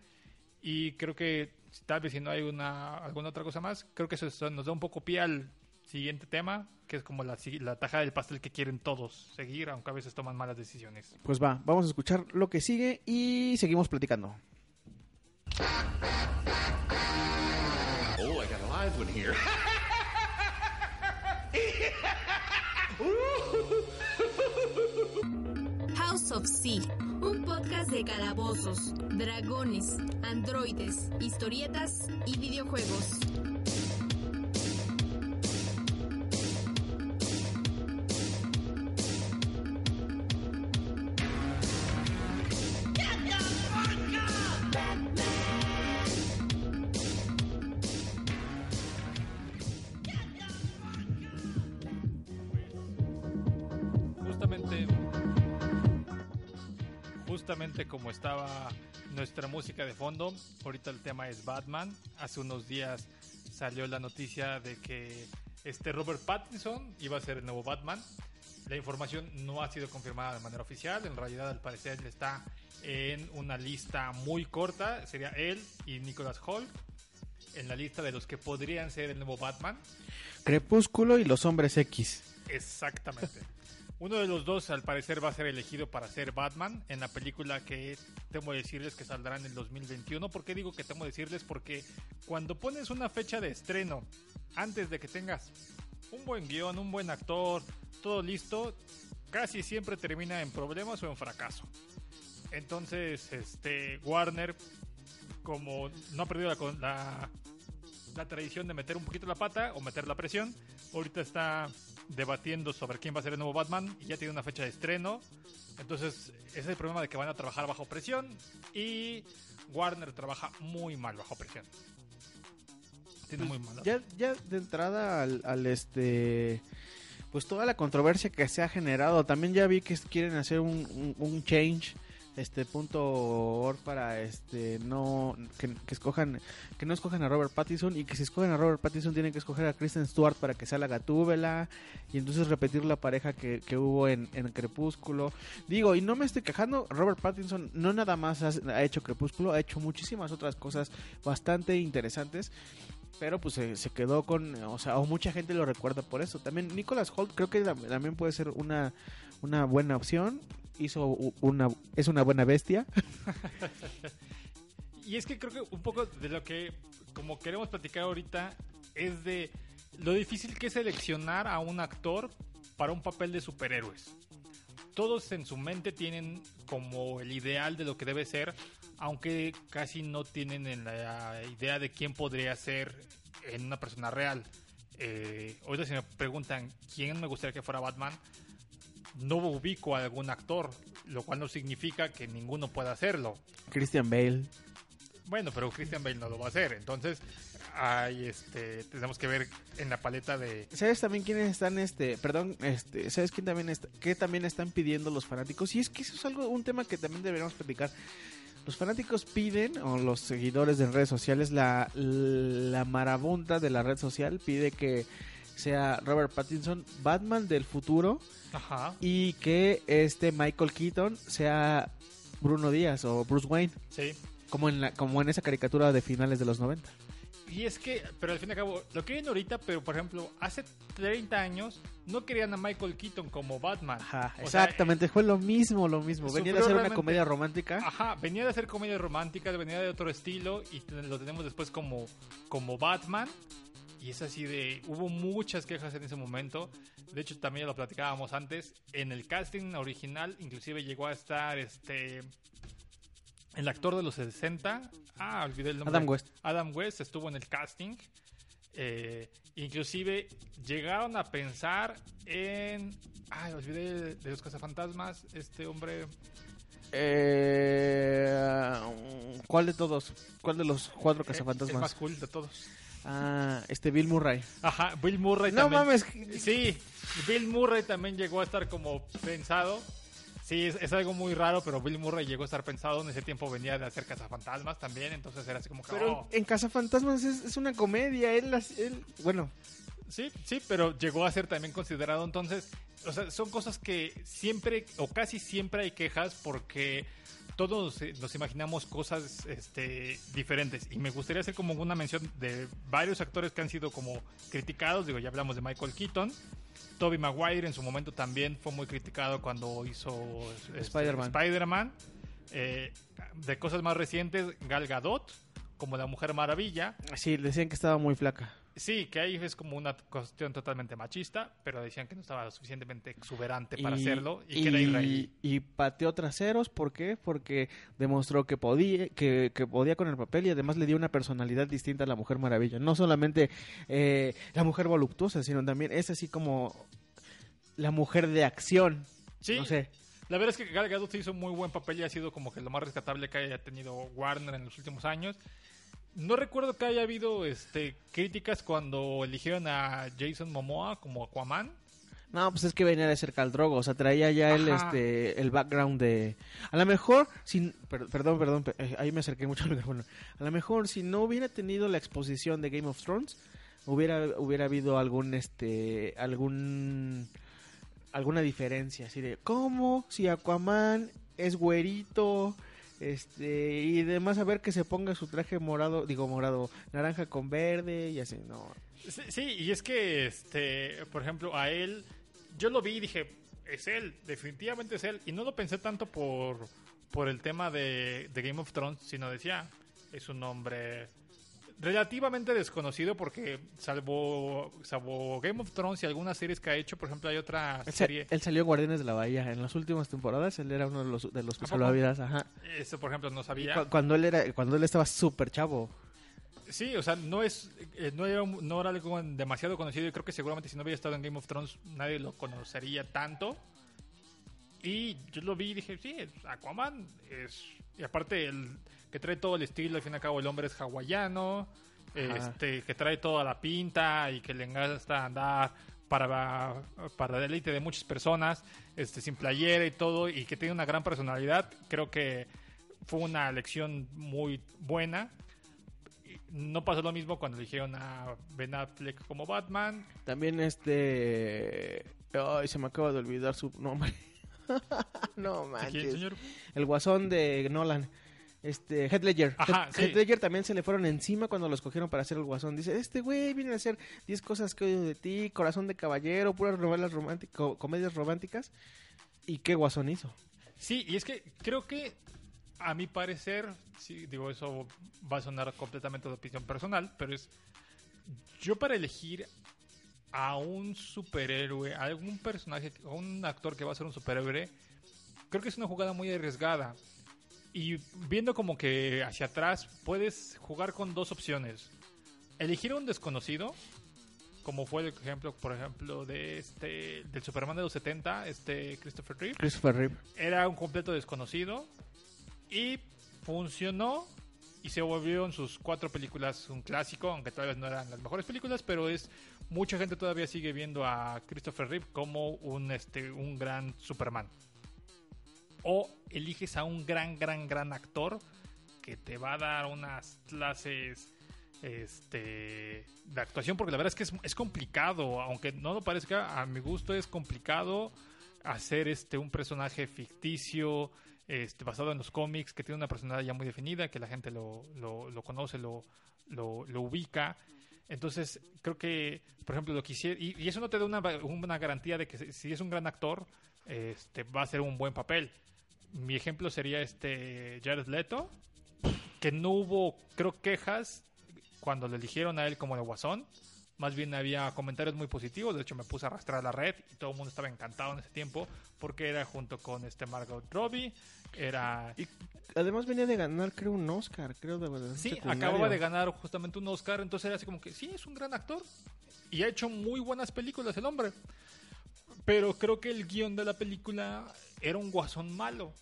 Y creo que tal vez si no hay una, alguna otra cosa más, creo que eso es- nos da un poco pie al siguiente tema, que es como la, la tajada del pastel que quieren todos seguir, aunque a veces toman malas decisiones. Pues va, vamos a escuchar lo que sigue y seguimos platicando. Oh, I got a live one here. Of Sea, un podcast de calabozos, dragones, androides, historietas y videojuegos. Música de fondo, ahorita el tema es Batman. Hace unos días salió la noticia de que este Robert Pattinson iba a ser el nuevo Batman. La información no ha sido confirmada de manera oficial. En realidad, al parecer, está en una lista muy corta. Sería él y Nicholas Holt en la lista de los que podrían ser el nuevo Batman. Crepúsculo y los hombres X. Exactamente. Uno de los dos, al parecer, va a ser elegido para ser Batman en la película que temo decirles que saldrá en el 2021. ¿Por qué digo que temo decirles? Porque cuando pones una fecha de estreno antes de que tengas un buen guion, un buen actor, todo listo, casi siempre termina en problemas o en fracaso. Entonces, este Warner, como no ha perdido la, la, la tradición de meter un poquito la pata o meter la presión, ahorita está debatiendo sobre quién va a ser el nuevo Batman y ya tiene una fecha de estreno. Entonces, ese es el problema de que van a trabajar bajo presión y Warner trabaja muy mal bajo presión. Tiene muy mal. Ya, ya de entrada al, al, este pues toda la controversia que se ha generado también ya vi que quieren hacer un, un, un change este punto org para este no que, que escojan que no escojan a Robert Pattinson y que si escogen a Robert Pattinson tienen que escoger a Kristen Stewart para que sea la Gatúbela y entonces repetir la pareja que, que hubo en, en Crepúsculo digo y no me estoy quejando Robert Pattinson no nada más ha, ha hecho Crepúsculo ha hecho muchísimas otras cosas bastante interesantes pero pues se, se quedó con, o sea, o mucha gente lo recuerda por eso. También Nicholas Holt creo que también puede ser una, una buena opción. Hizo una, es una buena bestia. Y es que creo que un poco de lo que, como queremos platicar ahorita, es de lo difícil que es seleccionar a un actor para un papel de superhéroes. Todos en su mente tienen como el ideal de lo que debe ser, aunque casi no tienen en la idea de quién podría ser en una persona real. Eh, ahorita si me preguntan quién me gustaría que fuera Batman, no ubico a algún actor, lo cual no significa que ninguno pueda hacerlo. Christian Bale. Bueno, pero Christian Bale no lo va a hacer. Entonces, hay, este, tenemos que ver en la paleta de... ¿Sabes también quiénes están, este, perdón, este, ¿sabes quién también está, qué también están pidiendo los fanáticos? Y es que eso es algo, un tema que también deberíamos platicar. Los fanáticos piden, o los seguidores de redes sociales, la, la marabunta de la red social pide que sea Robert Pattinson Batman del futuro Ajá, y que este Michael Keaton sea Bruno Díaz o Bruce Wayne, sí. como en la, como en esa caricatura de finales de los 90. Y es que, pero al fin y al cabo, lo quieren ahorita, pero por ejemplo, hace 30 años no querían a Michael Keaton como Batman. Ajá, sea, exactamente, fue lo mismo, lo mismo. Venía de hacer una comedia romántica. Ajá, venía de hacer comedia romántica, venía de otro estilo y lo tenemos después como, como Batman. Y es así de... Hubo muchas quejas en ese momento. De hecho, también lo platicábamos antes. En el casting original, inclusive llegó a estar este... El actor de los 60. Ah, olvidé el nombre. Adam West. Adam West estuvo en el casting. Eh, inclusive llegaron a pensar en... Ay, olvidé de los cazafantasmas. Este hombre... Eh, ¿Cuál de todos? ¿Cuál de los cuatro El más cazafantasmas? cool de todos. Ah, este Bill Murray. Ajá, Bill Murray No también. mames. Sí, Bill Murray también llegó a estar como pensado. Sí, es, es algo muy raro, pero Bill Murray llegó a estar pensado. En ese tiempo venía de hacer cazafantasmas también, entonces era así como que. Pero oh. en Cazafantasmas es, es una comedia. Él, él, bueno, Sí, sí, pero llegó a ser también considerado entonces. O sea, son cosas que siempre o casi siempre hay quejas porque todos eh, nos imaginamos cosas este, diferentes. Y me gustaría hacer como una mención de varios actores que han sido como criticados. Digo, ya hablamos de Michael Keaton. Toby Maguire en su momento también fue muy criticado cuando hizo este, Spider-Man. Eh, de cosas más recientes, Gal Gadot, como la Mujer Maravilla. Sí, decían que estaba muy flaca. Sí, que ahí es como una cuestión totalmente machista, pero decían que no estaba lo suficientemente exuberante para hacerlo y, que era israelí. y pateó traseros, ¿por qué? Porque demostró que podía, que, que podía con el papel y además le dio una personalidad distinta a la Mujer Maravilla. No solamente eh, la mujer voluptuosa, sino también es así como la mujer de acción. Sí, No sé. la verdad es que Gal Gadot hizo un muy buen papel y ha sido como que lo más rescatable que haya tenido Warner en los últimos años. No recuerdo que haya habido este críticas cuando eligieron a Jason Momoa como Aquaman. No, pues es que venía de ser Caldrogo, o sea, traía ya el, este, el background de... A lo mejor, sin, per- perdón, perdón, pe- eh, ahí me acerqué mucho al micrófono. A lo mejor si no hubiera tenido la exposición de Game of Thrones, hubiera, hubiera habido algún, este, algún, alguna diferencia, así de, ¿cómo? Si Aquaman es güerito, este, y además a ver que se ponga su traje morado, digo morado, naranja con verde y así, no. Sí, y es que, este, por ejemplo, a él, yo lo vi y dije, es él, definitivamente es él. Y no lo pensé tanto por, por el tema de, de Game of Thrones, sino decía, es un hombre relativamente desconocido porque salvo, salvo Game of Thrones y algunas series que ha hecho, por ejemplo, hay otra Él, serie, él salió en Guardianes de la Bahía. En las últimas temporadas él era uno de los, de los que ¿A salvaba poco? vidas. Ajá. eso por ejemplo no sabía. Cu- Cuando él era, cuando él estaba súper chavo. Sí, o sea, no es eh, no, era, no era algo demasiado conocido y creo que seguramente si no hubiera estado en Game of Thrones nadie lo conocería tanto. Y yo lo vi y dije, sí, Aquaman es y aparte el que trae todo el estilo, al fin y al cabo el hombre es hawaiano, Ajá. este que trae toda la pinta y que le encanta andar para para deleite de muchas personas, este sin playera y todo y que tiene una gran personalidad, creo que fue una elección muy buena no pasó lo mismo cuando eligieron a Ben Affleck como Batman. También este... Ay, se me acaba de olvidar su nombre. no ¿Quién, manches. señor? El guasón de Nolan. Este, Heath Ledger. Ajá, sí. Ledger también se le fueron encima cuando lo escogieron para hacer el guasón. Dice, este güey viene a hacer 10 cosas que odio de ti, corazón de caballero, puras novelas románticas, comedias románticas. ¿Y qué guasón hizo? Sí, y es que creo que, a mi parecer, sí, digo, eso va a sonar completamente de opinión personal, pero es. Yo para elegir a un superhéroe, a algún personaje, a un actor que va a ser un superhéroe, creo que es una jugada muy arriesgada. Y viendo como que hacia atrás, puedes jugar con dos opciones. Elegir a un desconocido, como fue el ejemplo, por ejemplo, de este del Superman de los 70, este Christopher Reeve Christopher Reeve. era un completo desconocido y funcionó y se volvió en sus cuatro películas un clásico, aunque tal vez no eran las mejores películas, pero es mucha gente todavía sigue viendo a Christopher Reeve como un este un gran Superman. O eliges a un gran gran gran actor que te va a dar unas clases este de actuación porque la verdad es que es, es complicado, aunque no lo parezca, a mi gusto es complicado hacer este un personaje ficticio este, basado en los cómics que tiene una personalidad ya muy definida que la gente lo, lo, lo conoce lo, lo, lo ubica entonces creo que por ejemplo lo quisiera y, y eso no te da una, una garantía de que si- es un gran actor este va a ser un buen papel. Mi ejemplo sería este Jared Leto que no hubo creo quejas cuando le eligieron a él como el guasón más bien había comentarios muy positivos. De hecho, me puse a arrastrar la red y todo el mundo estaba encantado en ese tiempo porque era junto con este Margot Robbie. Era. Y además venía de ganar, creo, un Oscar, creo, de, Sí, secundario. acababa de ganar justamente un Oscar. Entonces era así como que sí, es un gran actor. Y ha hecho muy buenas películas el hombre. Pero creo que el guion de la película era un guasón malo.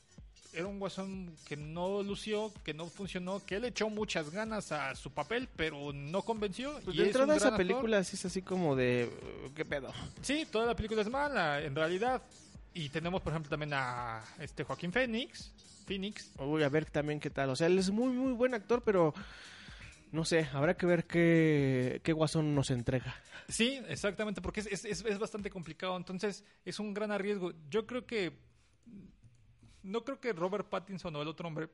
Era un guasón que no lució, que no funcionó, que él echó muchas ganas a su papel, pero no convenció. Pues y de es entrada un esa gran película sí es así como de... uh, ¿Qué pedo? Sí, toda la película es mala, en realidad. Y tenemos, por ejemplo, también a este Joaquín Phoenix. Phoenix. Voy a ver también qué tal. O sea, él es muy, muy buen actor, pero no sé, habrá que ver qué, qué guasón nos entrega. Sí, exactamente, porque es, es bastante complicado. Entonces, es un gran arriesgo. Yo creo que. No creo que Robert Pattinson o el otro hombre,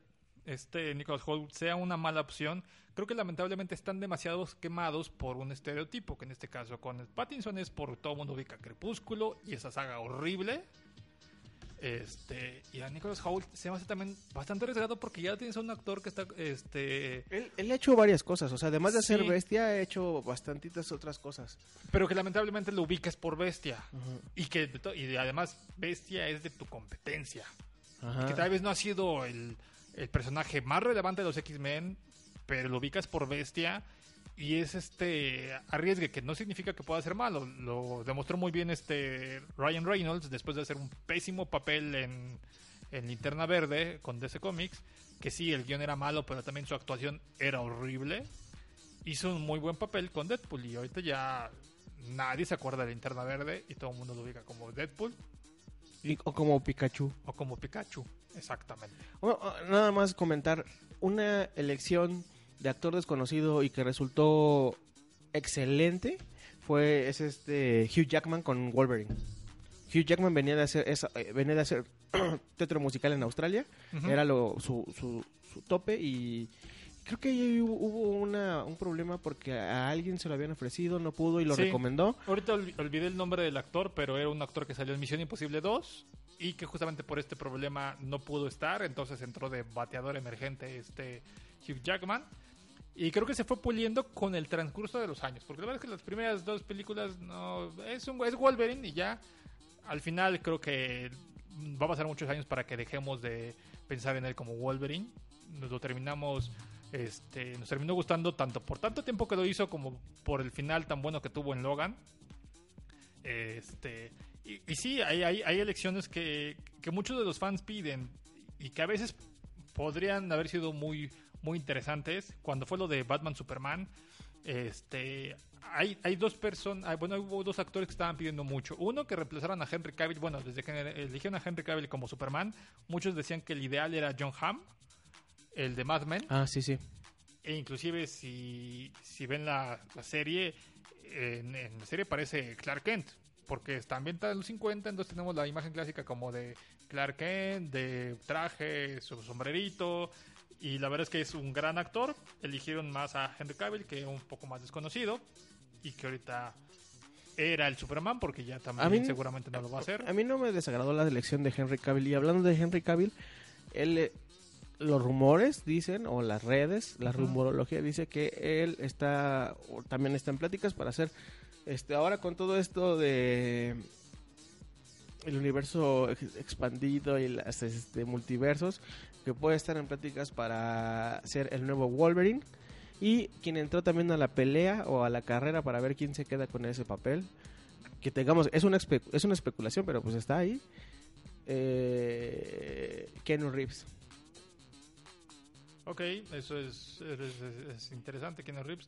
este Nicholas Holt, sea una mala opción. Creo que lamentablemente están demasiado quemados por un estereotipo, que en este caso con el Pattinson es por todo mundo ubica Crepúsculo y esa saga horrible. Este, y a Nicholas Holt se me hace también bastante arriesgado porque ya tienes a un actor que está este Él, él ha hecho varias cosas, o sea, además de ser Sí. bestia, ha hecho bastantitas otras cosas. pero que lamentablemente lo ubicas por bestia y que y además bestia es de tu competencia Ajá. que tal vez no ha sido el, el personaje más relevante de los X-Men, pero lo ubicas por bestia y es este arriesgue que no significa que pueda ser malo. Lo demostró muy bien este Ryan Reynolds después de hacer un pésimo papel en, en Linterna Verde con DC Comics, que sí, el guion era malo, pero también su actuación era horrible. Hizo un muy buen papel con Deadpool y ahorita ya nadie se acuerda de Linterna Verde y todo el mundo lo ubica como Deadpool o como Pikachu. o como Pikachu. Exactamente. Bueno, nada más comentar una elección de actor desconocido y que resultó excelente fue es este Hugh Jackman con Wolverine. Hugh Jackman venía de hacer esa- eh, venía de hacer teatro musical en Australia, era lo, su, su, su tope y creo que ahí hubo, una, un problema porque a alguien se lo habían ofrecido, no pudo y lo Sí. recomendó. Ahorita olvi- olvidé el nombre del actor, pero era un actor que salió en Misión Imposible 2 y que justamente por este problema no pudo estar, entonces entró de bateador emergente este Hugh Jackman. Y creo que se fue puliendo con el transcurso de los años, porque la verdad es que las primeras dos películas no es un es Wolverine y ya al final creo que va a pasar muchos años para que dejemos de pensar en él como Wolverine. Nos lo terminamos este nos terminó gustando tanto por tanto tiempo que lo hizo como por el final tan bueno que tuvo en Logan. Este, y, sí, hay, elecciones que, muchos de los fans piden y que a veces podrían haber sido muy, interesantes. Cuando fue lo de Batman Superman, este, hay, dos personas, dos actores que estaban pidiendo mucho. Uno que reemplazaran a Henry Cavill, bueno, desde que eligieron a Henry Cavill como Superman, muchos decían que el ideal era John Hamm, el de Mad Men. Ah, sí, sí. E inclusive si, si ven la, la serie, en, en la serie parece Clark Kent, porque está ambientada en los 50, entonces tenemos la imagen clásica como de Clark Kent, de traje, su sombrerito, y la verdad es que es un gran actor. Eligieron más a Henry Cavill, que es un poco más desconocido, y que ahorita era el Superman, porque ya también mí- seguramente no lo va a hacer. A mí no me desagradó la elección de Henry Cavill. Y hablando de Henry Cavill, él, eh, los rumores dicen, o las redes, la rumorología dice que él está, o también está en pláticas para hacer, este, ahora con todo esto de el universo ex- expandido y las este, multiversos, que puede estar en pláticas para ser el nuevo Wolverine. Y quien entró también a la pelea o a la carrera para ver quién se queda con ese papel. Que tengamos, es una, espe- es una especulación, pero pues está ahí. Eh, Keanu Reeves. Ok, eso es, es, es- es interesante, Keanu Reeves.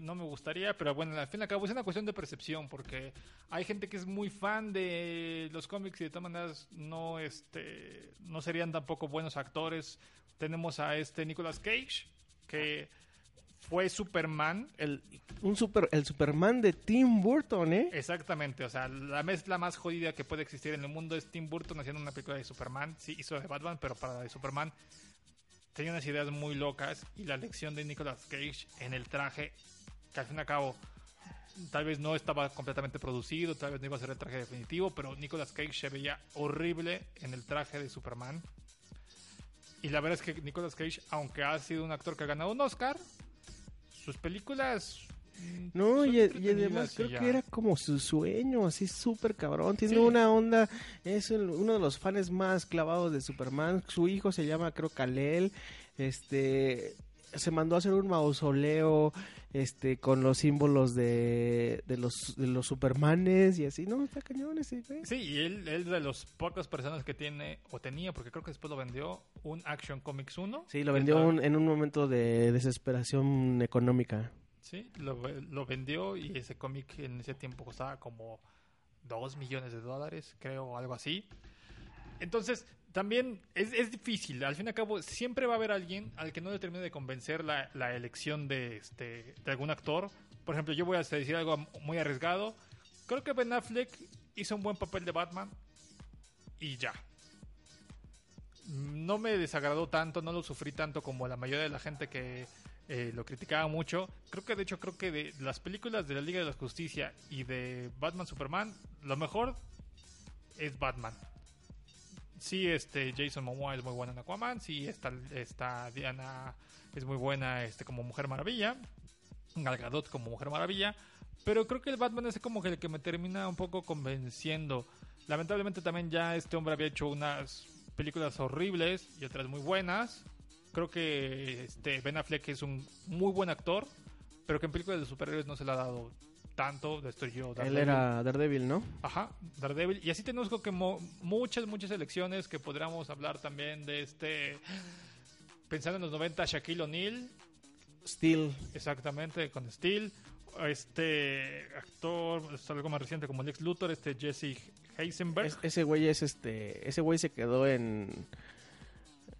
No me gustaría, pero bueno, al fin y al cabo es una cuestión de percepción, porque hay gente que es muy fan de los cómics y de todas maneras no, este, no serían tampoco buenos actores. Tenemos a este Nicolas Cage, que fue Superman. El, un super, el Superman de Tim Burton, ¿eh? Exactamente, o sea, la mezcla más jodida que puede existir en el mundo es Tim Burton haciendo una película de Superman. Sí, hizo de Batman, pero para la de Superman tenía unas ideas muy locas y la elección de Nicolas Cage en el traje, que al fin y al cabo tal vez no estaba completamente producido, tal vez no iba a ser el traje definitivo, pero Nicolas Cage se veía horrible en el traje de Superman. Y la verdad es que Nicolas Cage, aunque ha sido un actor que ha ganado un Oscar, sus películas... No, y, y entretenidas además creo ya. que era como su sueño, así súper cabrón. Tiene Sí. una onda, es el- uno de los fans más clavados de Superman. Su hijo se llama, creo, Kalel. Este, se mandó a hacer un mausoleo este con los símbolos de, de los de los Supermanes y así. No, está cañón ese, güey. Sí, y él es de las pocas personas que tiene, o tenía, porque creo que después lo vendió, un Action Comics 1. Sí, lo vendió un- en un momento de desesperación económica. Sí, lo, lo vendió y ese cómic en ese tiempo costaba como 2 millones de dólares, creo, o algo así. Entonces, también es, es difícil. Al fin y al cabo, siempre va a haber alguien al que no le termine de convencer la, la elección de, este, de algún actor. Por ejemplo, yo voy a decir algo muy arriesgado. Creo que Ben Affleck hizo un buen papel de Batman y ya. No me desagradó tanto, no lo sufrí tanto como la mayoría de la gente que eh, lo criticaba mucho. Creo que de hecho creo que de las películas de la Liga de la Justicia y de Batman Superman, lo mejor es Batman. Sí, este Jason Momoa es muy buena en Aquaman, sí está, está Diana es muy buena este como Mujer Maravilla, Gal Gadot como Mujer Maravilla, pero creo que el Batman es como que el que me termina un poco convenciendo. Lamentablemente también ya este hombre había hecho unas películas horribles y otras muy buenas. Creo que este Ben Affleck es un muy buen actor, pero que en películas de superhéroes no se le ha dado tanto. De esto yo, Él Daredevil. era Daredevil, ¿no? Ajá, Daredevil. Y así tenemos como que mo- muchas, muchas elecciones que podríamos hablar también de este... Pensando en los 90, Shaquille O'Neal, Steel. exactamente, con Steel. Este actor, algo más reciente como Lex Luthor, este Jesse Heisenberg. Es- ese güey es este. Ese güey se quedó en.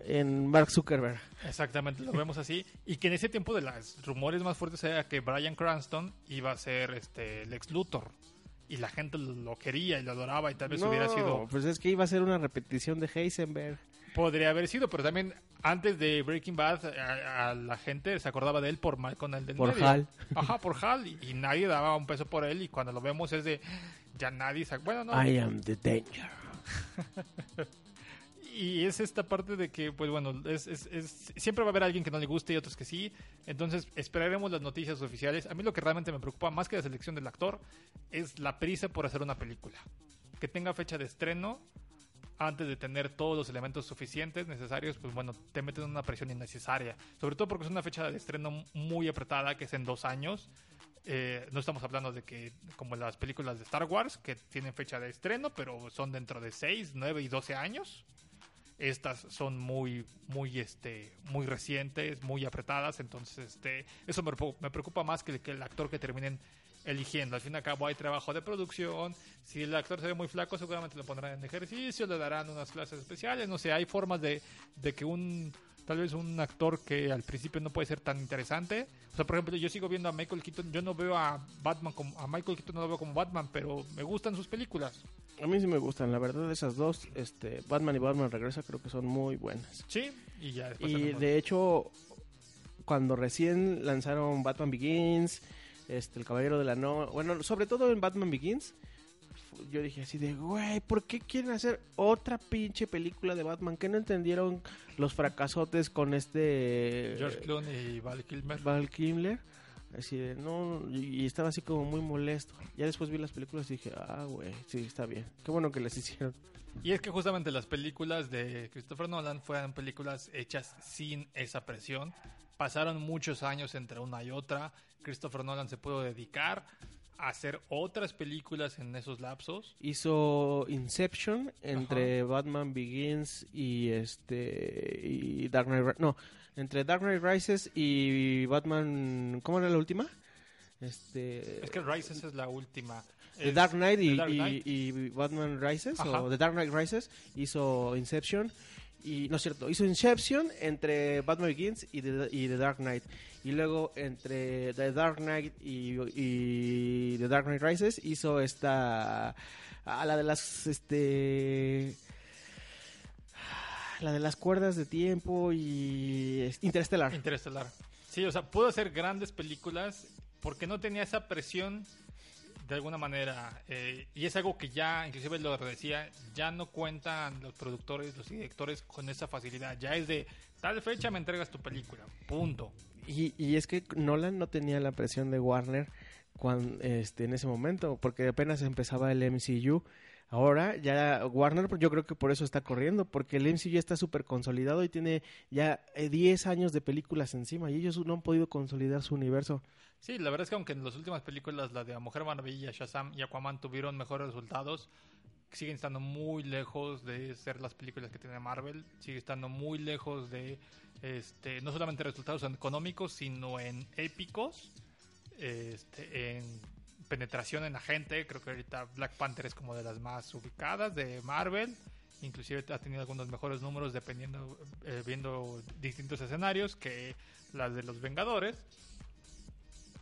En Mark Zuckerberg. Exactamente, lo vemos así. Y que en ese tiempo de los rumores más fuertes era que Brian Cranston iba a ser este Lex Luthor. Y la gente lo, quería y lo adoraba y tal vez hubiera sido... Pues es que iba a ser una repetición de Heisenberg. Podría haber sido, pero también antes de Breaking Bad a, a la gente se acordaba de él por Malcolm el del Por medio. Hal. Ajá, por Hal. Y, y nadie daba un peso por él y cuando lo vemos es de... Ya nadie... se- Bueno, no. I am the danger. Y es esta parte de que, pues bueno, es, es- es- siempre va a haber alguien que no le guste y otros que sí. Entonces esperaremos las noticias oficiales. A mí lo que realmente me preocupa más que la selección del actor es la prisa por hacer una película. Que tenga fecha de estreno antes de tener todos los elementos suficientes necesarios, pues bueno, te meten en una presión innecesaria. Sobre todo porque es una fecha de estreno muy apretada, que es en dos años. Eh, no estamos hablando de que, como las películas de Star Wars, que tienen fecha de estreno, pero son dentro de 6, 9 y 12 años. Estas son muy, muy, este, muy recientes, muy apretadas, entonces, este, eso me, preocupa- más que que el actor que terminen eligiendo. Al fin y al cabo hay trabajo de producción. Si el actor se ve muy flaco, seguramente lo pondrán en ejercicio, le darán unas clases especiales. No sé, hay formas de, de que un, tal vez un actor que al principio no puede ser tan interesante. O sea, por ejemplo, yo sigo viendo a Michael Keaton. Yo no veo a Batman como, a Michael Keaton no lo veo como Batman, pero me gustan sus películas. A mí sí me gustan, la verdad, esas dos, este, Batman y Batman Regresa, creo que son muy buenas. Sí, y ya después Y de hecho, cuando recién lanzaron Batman Begins, este, El Caballero de la No... Bueno, sobre todo en Batman Begins, yo dije así de, güey, ¿por qué quieren hacer otra pinche película de Batman? ¿Qué no entendieron los fracasotes con este... George Clooney y Val Kilmer. Val Kilmer? Así de, no, y estaba así como muy molesto. Ya después vi las películas y dije, ah, güey, sí, está bien. Qué bueno que les hicieron. Y es que justamente las películas de Christopher Nolan fueron películas hechas sin esa presión. Pasaron muchos años entre una y otra. Christopher Nolan se pudo dedicar hacer otras películas en esos lapsos. hizo Inception entre Batman Begins y este y Dark Knight no entre Dark Knight Rises y Batman ¿cómo era la última? Este Es que Rises es la última. The Es- Dark Knight y, The Dark y- Knight. y Batman Rises Ajá. o The Dark Knight Rises hizo Inception y no es cierto hizo Inception entre Batman Begins y The, y The Dark Knight y luego entre The Dark Knight y, y The Dark Knight Rises hizo esta a la de las este la de las cuerdas de tiempo y es- Interstellar Interestelar. Sí, o sea, pudo hacer grandes películas porque no tenía esa presión de alguna manera. eh, y es algo que ya, inclusive lo decía, ya no cuentan los productores, los directores con esa facilidad. Ya es de tal fecha me entregas tu película. Punto. Y, y es que Nolan no tenía la presión de Warner cuan- este, en ese momento, porque apenas empezaba el MCU. Ahora ya Warner, yo creo que por eso está corriendo, porque el MCU ya está súper consolidado y tiene ya eh, 10 años de películas encima y ellos no han podido consolidar su universo. Sí, la verdad es que aunque en las últimas películas, la de Mujer Maravilla, Shazam y Aquaman tuvieron mejores resultados, siguen estando muy lejos de ser las películas que tiene Marvel, sigue estando muy lejos de este, no solamente resultados económicos, sino en épicos, este, en penetración en la gente. Creo que ahorita Black Panther es como de las más ubicadas de Marvel. inclusive ha tenido algunos mejores números dependiendo, eh, viendo distintos escenarios que las de los Vengadores.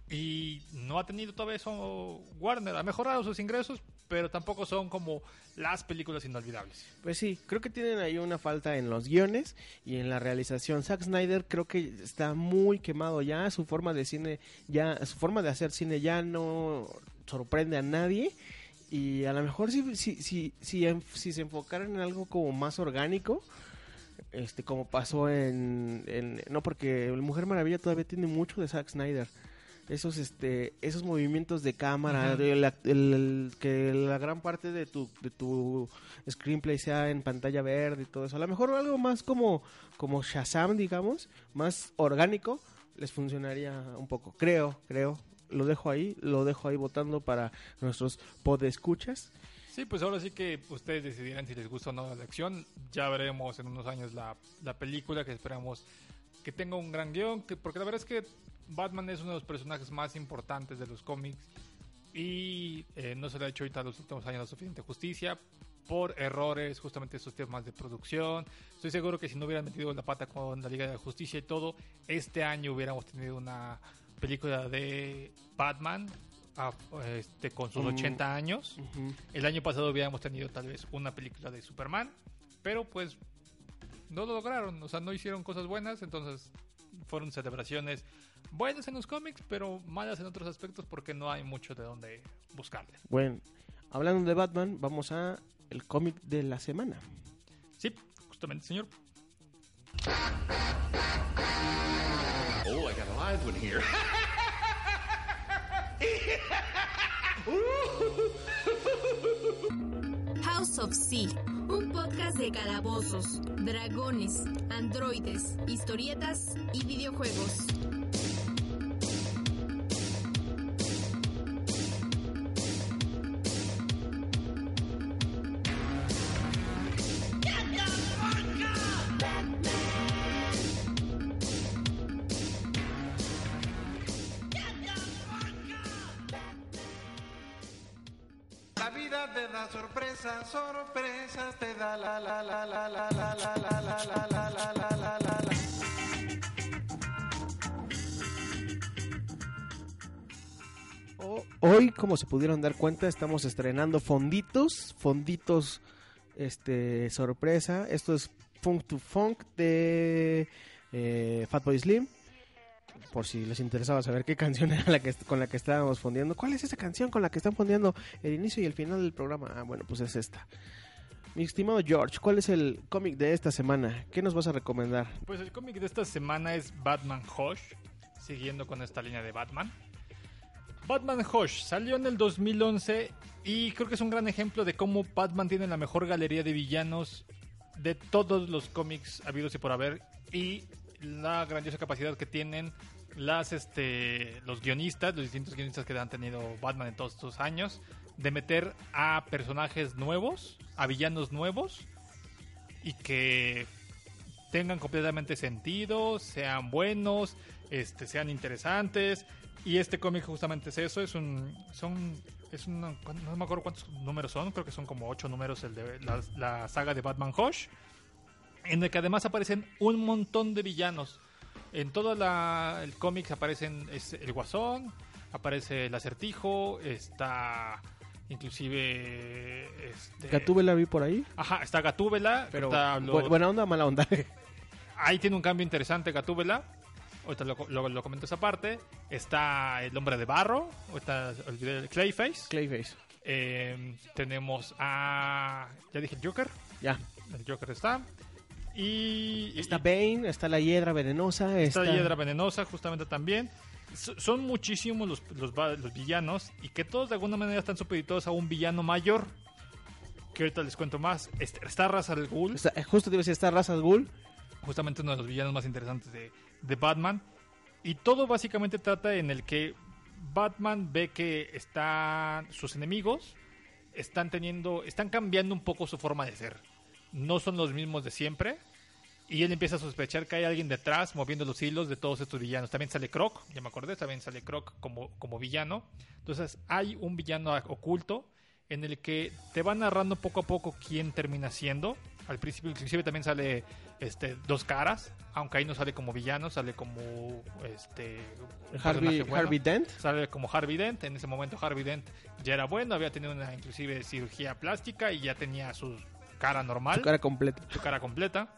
Y no ha tenido todavía eso Warner, ha mejorado sus ingresos, pero tampoco son como las películas inolvidables. Pues sí, creo que tienen ahí una falta en los guiones y en la realización. Zack Snyder creo que está muy quemado ya, su forma de cine ya, su forma de hacer cine ya no sorprende a nadie y a lo mejor si, si, si, si, se enfocaran en algo como más orgánico, este como pasó en, en- no porque Mujer Maravilla todavía tiene mucho de Zack Snyder esos este esos movimientos de cámara el- el- que la gran parte de tu de tu screenplay sea en pantalla verde y todo eso. A lo mejor algo más como como Shazam digamos más orgánico les funcionaría un poco. Creo creo. Lo dejo ahí lo dejo ahí votando para nuestros podescuchas. Sí, pues ahora sí que ustedes decidirán si les gusta o no la acción. Ya veremos en unos años la, la película que esperamos que tenga un gran guion, que, porque la verdad es que Batman es uno de los personajes más importantes de los cómics y eh, no se le ha hecho ahorita los últimos años la suficiente justicia por errores, justamente estos temas de producción. Estoy seguro que si no hubieran metido la pata con la Liga de la Justicia y todo, este año hubiéramos tenido una película de Batman a- este, con sus Mm. 80 años. El año pasado hubiéramos tenido tal vez una película de Superman, pero pues no lo lograron, o sea, no hicieron cosas buenas, entonces fueron celebraciones buenas en los cómics, pero malas en otros aspectos porque no hay mucho de dónde buscarle. bueno hablando de Batman vamos a el cómic de la semana Sí, justamente, señor. Oh, I got a live one here. House of C, un podcast de calabozos, dragones, androides, historietas y videojuegos. Hoy, como se pudieron dar cuenta, estamos estrenando fonditos, fonditos, este, sorpresa. Esto es Funk to Funk de eh, Fatboy Slim. Por si les interesaba saber qué canción era la que con la que estábamos fondeando. ¿Cuál es esa canción con la que están fondeando el inicio y el final del programa? Ah, bueno, pues es esta. Mi estimado George, ¿cuál es el cómic de esta semana? ¿Qué nos vas a recomendar? Pues el cómic de esta semana es Batman Hush, siguiendo con esta línea de Batman. Batman Hush salió en el 2011 y creo que es un gran ejemplo de cómo Batman tiene la mejor galería de villanos de todos los cómics habidos y por haber y la grandiosa capacidad que tienen las este los guionistas, los distintos guionistas que han tenido Batman en todos estos años de meter a personajes nuevos, a villanos nuevos y que tengan completamente sentido, sean buenos, este, sean interesantes. Y este cómic justamente es eso, es un, son, es una- no me acuerdo cuántos números son, creo que son como ocho números el de la, saga de Batman Hush, en el que además aparecen un montón de villanos. En todo la, el cómic aparecen es el Guasón, aparece el Acertijo, está inclusive este, ¿Gatúbela vi por ahí? Ajá, está Gatúbela, Pero, está lo- ¿buena onda o mala onda? Ahí tiene un cambio interesante Gatúbela. Ahorita lo, lo, lo comento esa parte. Está el hombre de barro. Ahorita olvidé el Clayface. Clayface. Eh, tenemos a. Ya dije el Joker. Ya. El Joker está. Y. Está y- Bane, está la hiedra venenosa. está Está, la hiedra venenosa, justamente también. So- Son muchísimos los, los, villanos. Y que todos de alguna manera están supeditados a un villano mayor. Que ahorita les cuento más. Est- Está Ra's al Ghul. está- eh, justo te iba a decir, está Ra's al Ghul. justamente uno de los villanos más interesantes de, de Batman. Y todo básicamente trata en el que Batman ve que están sus enemigos están teniendo, están cambiando un poco su forma de ser. No son los mismos de siempre. Y él empieza a sospechar que hay alguien detrás moviendo los hilos de todos estos villanos. También sale Croc, ya me acordé, también sale Croc como, como villano. Entonces hay un villano oculto en el que te va narrando poco a poco quién termina siendo. Al principio inclusive también sale este dos caras, aunque ahí no sale como villano, sale como este Harvey, bueno. Harvey Dent. Sale como Harvey Dent. En ese momento Harvey Dent ya era bueno, había tenido una inclusive cirugía plástica y ya tenía su cara normal, Su cara completa. su cara completa.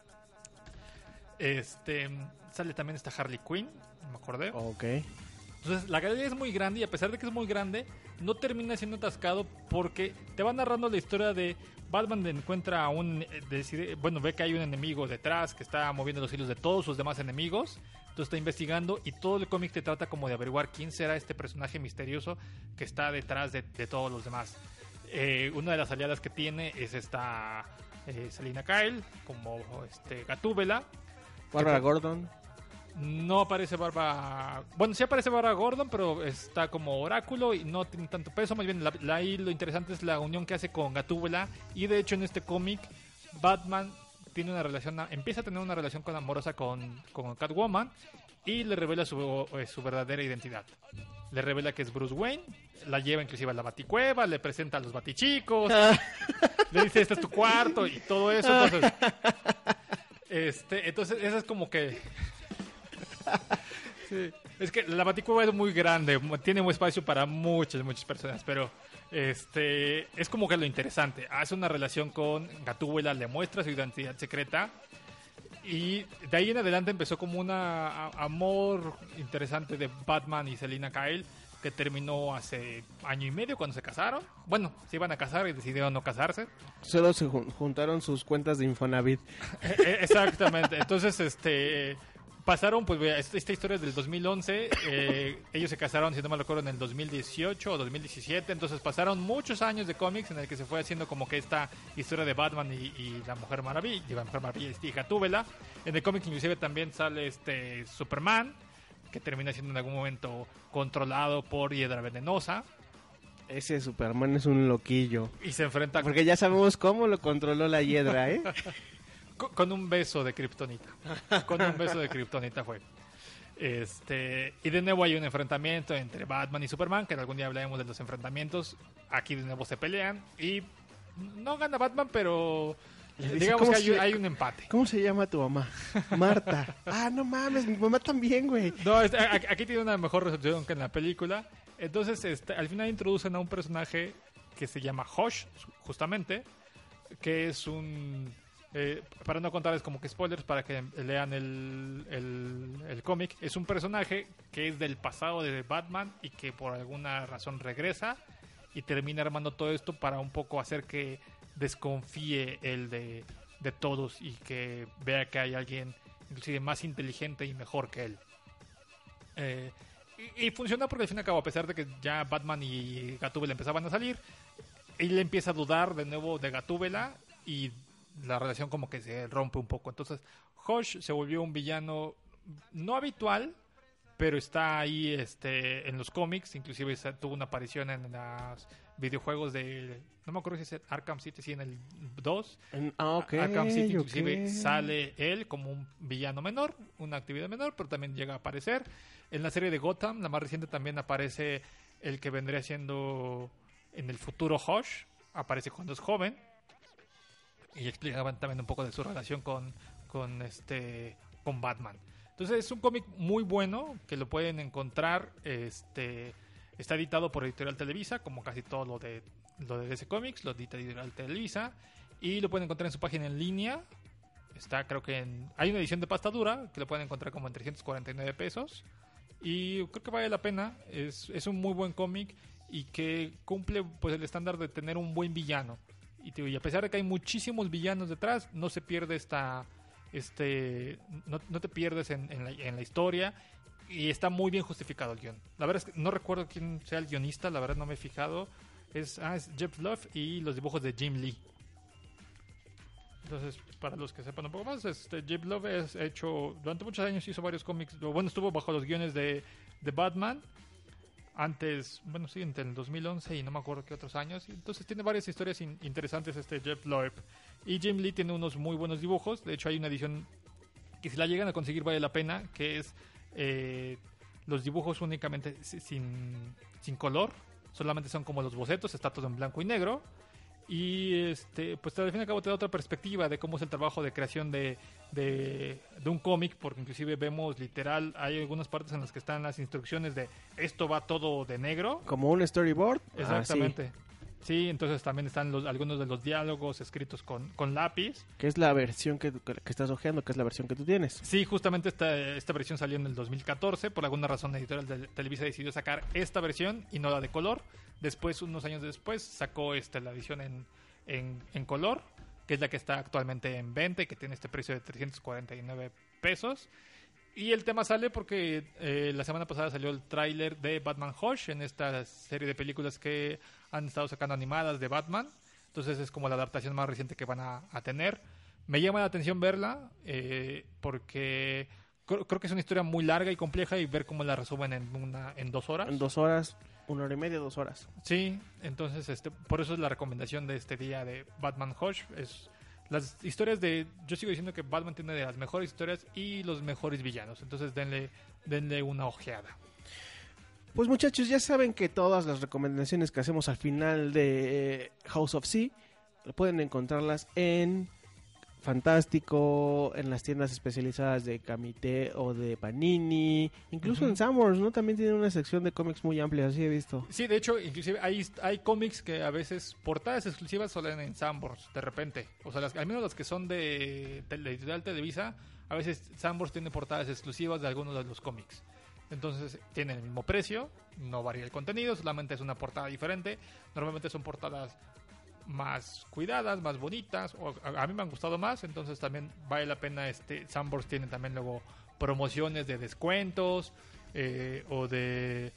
Este sale también esta Harley Quinn, me acordé. Ok. Entonces la galería es muy grande y a pesar de que es muy grande, no termina siendo atascado porque te va narrando la historia de Batman encuentra a un, eh, decide- bueno, ve que hay un enemigo detrás que está moviendo los hilos de todos sus demás enemigos, entonces está investigando y todo el cómic te trata como de averiguar quién será este personaje misterioso que está detrás de, de todos los demás. Eh, una de las aliadas que tiene es esta eh, Selina Kyle como este Gatúbela, Barbara ¿Qué Gordon. no aparece Barba. Bueno, sí aparece Barba Gordon, pero está como oráculo y no tiene tanto peso. Más bien, la, la- ahí lo interesante es la unión que hace con Gatúbela. Y de hecho, en este cómic, Batman tiene una relación, empieza a tener una relación con amorosa con, con Catwoman y le revela su, eh, su verdadera identidad. Le revela que es Bruce Wayne, la lleva inclusive a la baticueva, le presenta a los batichicos, le dice este es tu cuarto y todo eso. Entonces, este, entonces esa es como que es que la Baticueva es muy grande, tiene un espacio para muchas, muchas personas, pero este es como que lo interesante. Hace una relación con Gatúbela, le muestra su identidad secreta y de ahí en adelante empezó como un amor interesante de Batman y Selina Kyle que terminó hace año y medio cuando se casaron. Bueno, se iban a casar y decidieron no casarse. Solo se jun- juntaron sus cuentas de Infonavit. Eh, eh, Exactamente. Entonces, este pasaron, pues esta, esta historia es del 2011. eh, ellos se casaron, si no me recuerdo, en el 2018 o 2017. Entonces pasaron muchos años de cómics en el que se fue haciendo como que esta historia de Batman y, y la Mujer Maravilla, y la Mujer Maravilla y Gatúbela. En el cómic inclusive también sale este Superman, que termina siendo en algún momento controlado por Hiedra Venenosa Ese Superman es un loquillo. y se enfrenta Porque ya sabemos cómo lo controló la hiedra, ¿eh? Con, con un beso de Kryptonita. Con un beso de Kryptonita fue. Este, y de nuevo hay un enfrentamiento entre Batman y Superman, que algún día hablaremos de los enfrentamientos. Aquí de nuevo se pelean y no gana Batman, pero dice, digamos ¿cómo que hay, se- hay un empate. ¿Cómo se llama tu mamá? Marta. Ah, no mames, mi mamá también, güey. No, este, a- aquí tiene una mejor resolución que en la película. Entonces, este, al final introducen a un personaje que se llama Hosh, justamente, que es un... eh, para no contarles como que spoilers, para que lean el, el, el cómic, es un personaje que es del pasado de Batman y que por alguna razón regresa y termina armando todo esto para un poco hacer que desconfíe él de, de todos y que vea que hay alguien inclusive más inteligente y mejor que él. Eh, y, y funciona porque al fin y al cabo, a pesar de que ya Batman y Gatúbela empezaban a salir, él empieza a dudar de nuevo de Gatúbela y la relación como que se rompe un poco. Entonces, Hosh se volvió un villano no habitual, pero está ahí este, en los cómics, inclusive tuvo una aparición en los videojuegos de, no me acuerdo si es Arkham City, sí, en el 2. En- Ah. Arkham City inclusive sale él como un villano menor, una actividad menor, pero también llega a aparecer. En la serie de Gotham, la más reciente, también aparece el que vendría siendo en el futuro Hosh, aparece cuando es joven. Y explicaban también un poco de su relación con, con este con Batman. Entonces es un cómic muy bueno que lo pueden encontrar. Este está editado por Editorial Televisa, como casi todo lo de lo de DC Comics, lo edita Editorial Televisa y lo pueden encontrar en su página en línea. Está, creo que en, hay una edición de pasta dura que lo pueden encontrar como en 349 pesos. Y creo que vale la pena. Es, es un muy buen cómic y que cumple pues el estándar de tener un buen villano. Y, y a pesar de que hay muchísimos villanos detrás, no se pierde esta. Este, no, no te pierdes en, en la, en la historia y está muy bien justificado el guion. La verdad es que no recuerdo quién sea el guionista, la verdad no me he fijado. Es, ah, es Jeff Love y los dibujos de Jim Lee. Entonces, para los que sepan un poco más, este, Jeff Love es hecho, durante muchos años hizo varios cómics, bueno, estuvo bajo los guiones de, de Batman, antes, bueno, sí, entre el 2011 y no me acuerdo qué otros años, entonces tiene varias historias in- interesantes este Jeff Loeb. Y Jim Lee tiene unos muy buenos dibujos, de hecho hay una edición que si la llegan a conseguir vale la pena, que es eh, los dibujos únicamente si- sin, sin color, solamente son como los bocetos, está todo en blanco y negro. Y este, pues al fin y al cabo te da otra perspectiva de cómo es el trabajo de creación de, de, de un cómic, porque inclusive vemos literal, hay algunas partes en las que están las instrucciones de esto va todo de negro. Como un storyboard. Ah, Exactamente. Sí. entonces también están los, algunos de los diálogos escritos con, con lápiz. Que es la versión que, que estás ojeando, que es la versión que tú tienes. Sí, justamente esta, esta versión salió en el 2014. Por alguna razón, la editorial de Televisa decidió sacar esta versión y no la de color. Después, unos años después, sacó este, la edición en, en, en color, que es la que está actualmente en venta y que tiene este precio de 349 pesos. Y el tema sale porque eh, la semana pasada salió el tráiler de Batman Hush en esta serie de películas que han estado sacando animadas de Batman. Entonces es como la adaptación más reciente que van a, a tener. Me llama la atención verla eh, porque creo, creo que es una historia muy larga y compleja y ver cómo la resumen en, una, en dos horas. En dos horas, una hora y media, dos horas. Sí, entonces este, por eso es la recomendación de este día de Batman Hush. Es las historias de. Yo sigo diciendo que Batman tiene de las mejores historias y los mejores villanos. Entonces denle, denle una ojeada. Pues muchachos, ya saben que todas las recomendaciones que hacemos al final de eh, House of Sea pueden encontrarlas en Fantástico, en las tiendas especializadas de Camité o de Panini, incluso en Summers, ¿no? También tienen una sección de cómics muy amplia, así he visto. Sí, de hecho, inclusive hay, hay cómics que a veces portadas exclusivas salen en Sambors, de repente. O sea, las, al menos las que son de, de editorial Televisa, a veces Sambors tiene portadas exclusivas de algunos de los cómics. Entonces tienen el mismo precio, no varía el contenido, solamente es una portada diferente. Normalmente son portadas más cuidadas, más bonitas, o a, mí me han gustado más, entonces también vale la pena, este, Sambors tiene también luego promociones de descuentos eh, o de,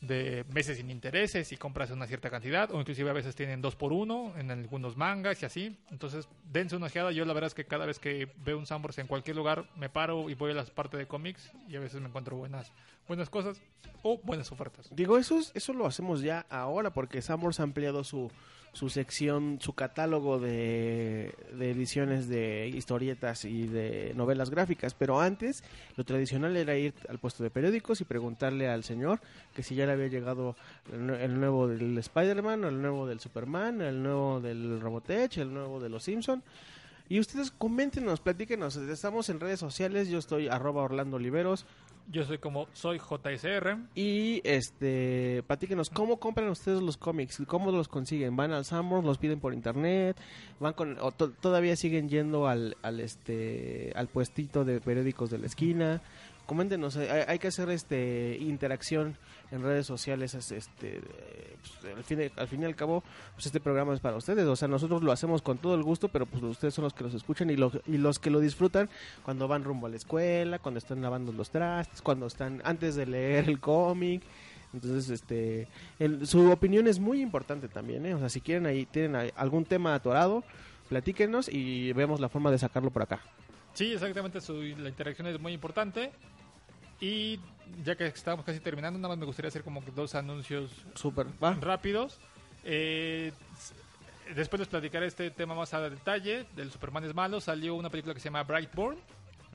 de meses sin intereses y compras una cierta cantidad, o inclusive a veces tienen dos por uno en algunos mangas y así, entonces dense una ojeada, yo la verdad es que cada vez que veo un Sambors en cualquier lugar me paro y voy a la parte de cómics y a veces me encuentro buenas, buenas cosas o buenas ofertas. Digo, eso, es- eso lo hacemos ya ahora porque Summers ha ampliado su, su sección, su catálogo de, de ediciones de historietas y de novelas gráficas, pero antes lo tradicional era ir al puesto de periódicos y preguntarle al señor que si ya le había llegado el nuevo del Spider-Man, el nuevo del Superman, el nuevo del Robotech, el nuevo de los Simpson. Y ustedes coméntenos, platíquenos, estamos en redes sociales, yo estoy arroba Orlando Oliveros, Yo soy como soy JSR. y este, platíquenos cómo compran ustedes los cómics, cómo los consiguen, van al Summers, los piden por internet, van con, o to- todavía siguen yendo al, al este, al puestito de periódicos de la esquina. Coméntenos, hay, hay que hacer este interacción en redes sociales, es, este, eh, pues, al, fin, al fin y al cabo, pues este programa es para ustedes, o sea, nosotros lo hacemos con todo el gusto, pero pues ustedes son los que los escuchan y, lo- y los que lo disfrutan cuando van rumbo a la escuela, cuando están lavando los trastes, cuando están antes de leer el cómic. Entonces, este, su opinión es muy importante también, ¿eh? O sea, si quieren ahí, tienen algún tema atorado, platíquenos y vemos la forma de sacarlo por acá. Sí, exactamente, su- la interacción es muy importante. Y ya que estamos casi terminando, nada más me gustaría hacer como que dos anuncios Súper, va. rápidos. Eh, después les platicaré este tema más a detalle del Superman es malo. Salió una película que se llama Brightburn.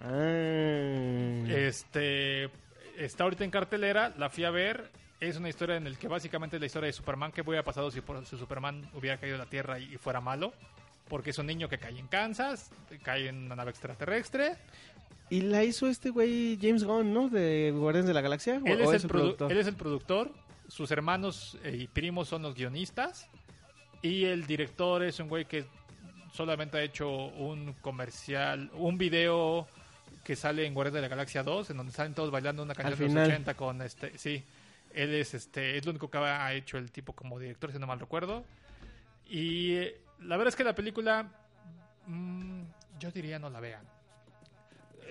Ah. Este está ahorita en cartelera, la fui a ver. Es una historia en la que básicamente es la historia de Superman. ¿Qué hubiera pasado si, por- si Superman hubiera caído a la Tierra y, y fuera malo? Porque es un niño que cae en Kansas, cae en una nave extraterrestre. Y la hizo este güey James Gunn, ¿no? De Guardianes de la Galaxia. ¿O- Él es, el produ- productor? él es el productor, sus hermanos eh, y primos son los guionistas y el director es un güey que solamente ha hecho un comercial, un video que sale en Guardianes de la Galaxia 2 en donde salen todos bailando una canción de los final. 80 con este, sí, él es este es lo único que ha hecho el tipo como director si no mal recuerdo. Y eh, la verdad es que la película mm, yo diría no la vean.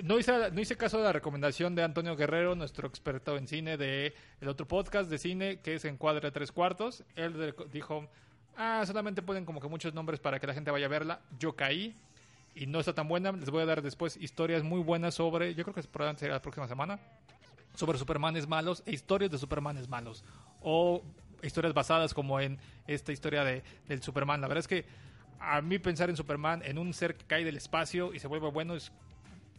No hice, no hice caso de la recomendación de Antonio Guerrero, nuestro experto en cine de el otro podcast de cine que es Encuadre Tres Cuartos. Él dijo, ah, solamente ponen como que muchos nombres para que la gente vaya a verla. Yo caí y no está tan buena. Les voy a dar después historias muy buenas sobre, yo creo que probablemente será la próxima semana, sobre Supermanes malos e historias de Supermanes malos. O historias basadas como en esta historia de, del Superman. La verdad es que a mí pensar en Superman, en un ser que cae del espacio y se vuelve bueno, es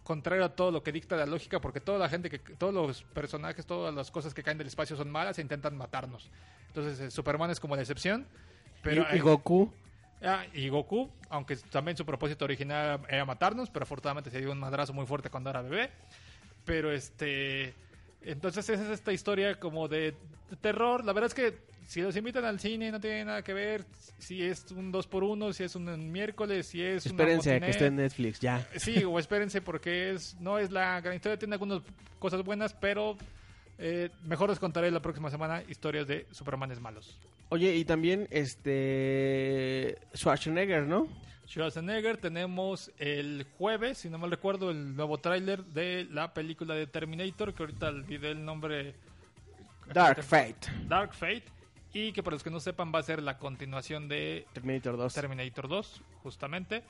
contrario a todo lo que dicta la lógica, porque toda la gente, que todos los personajes, todas las cosas que caen del espacio son malas e intentan matarnos. Entonces eh, Superman es como la excepción. Pero y, Goku. Ah, y Goku, aunque también su propósito original era matarnos, pero afortunadamente se dio un madrazo muy fuerte cuando era bebé. Pero este. Entonces esa es esta historia como de terror. La verdad es que si los invitan al cine no tiene nada que ver. Si es un 2 por 1 si es un miércoles, si es una Espérense a que esté en Netflix, ya. Sí, o espérense porque es no es la gran historia, tiene algunas cosas buenas, pero eh, mejor les contaré la próxima semana historias de Supermanes malos. Oye, y también este Schwarzenegger, ¿no? Schwarzenegger tenemos el jueves, si no mal recuerdo, el nuevo tráiler de la película de Terminator, que ahorita olvidé el nombre Dark Fate. Dark Fate, y que para los que no sepan va a ser la continuación de Terminator 2. Terminator 2, justamente.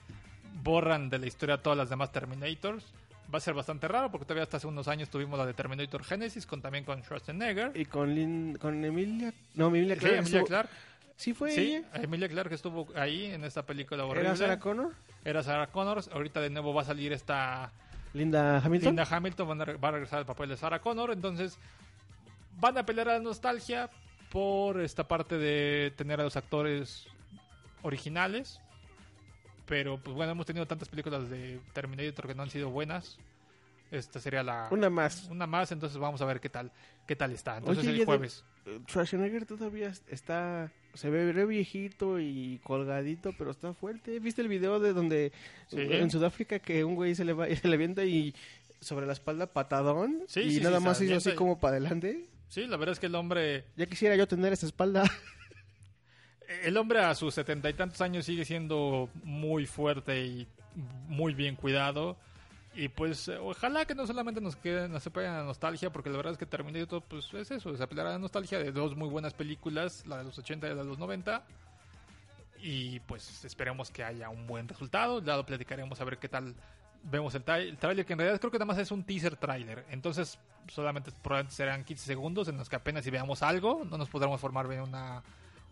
Borran de la historia todas las demás Terminators. Va a ser bastante raro porque todavía hasta hace unos años tuvimos la de Terminator Genesis con también con Schwarzenegger. y con Lin- con Emilia, no, Emilia Sí, Clarke. Emilia estuvo- Clarke. Sí fue Sí, ella. Emilia Clarke estuvo ahí en esta película horrible. ¿Era Sarah Connor? Era Sarah Connor. Ahorita de nuevo va a salir esta Linda Hamilton. Linda Hamilton va a regresar al papel de Sarah Connor, entonces van a pelear a la nostalgia por esta parte de tener a los actores originales. Pero pues bueno, hemos tenido tantas películas de Terminator que no han sido buenas. Esta sería la Una más. una más, entonces vamos a ver qué tal qué tal está. Entonces Oye, el de- jueves. Eh, Schwarzenegger todavía está se ve viejito y colgadito, pero está fuerte. ¿Viste el video de donde Sí. en Sudáfrica que un güey se le va, se le avienta y sobre la espalda patadón Sí, y sí, nada más hizo así como para adelante? Sí, la verdad es que el hombre Ya quisiera yo tener esa espalda. El hombre a sus setenta y tantos años sigue siendo muy fuerte y muy bien cuidado. Y pues ojalá que no solamente nos quede, nos sepa la nostalgia, porque la verdad es que Terminator pues es eso, es apelar a la nostalgia de dos muy buenas películas, la de los 80 y la de los 90. Y pues esperemos que haya un buen resultado, ya lo platicaremos a ver qué tal vemos el, el tráiler, que en realidad creo que nada más es un teaser tráiler. Entonces solamente probablemente serán 15 segundos en los que apenas si veamos algo, no nos podremos formar bien una,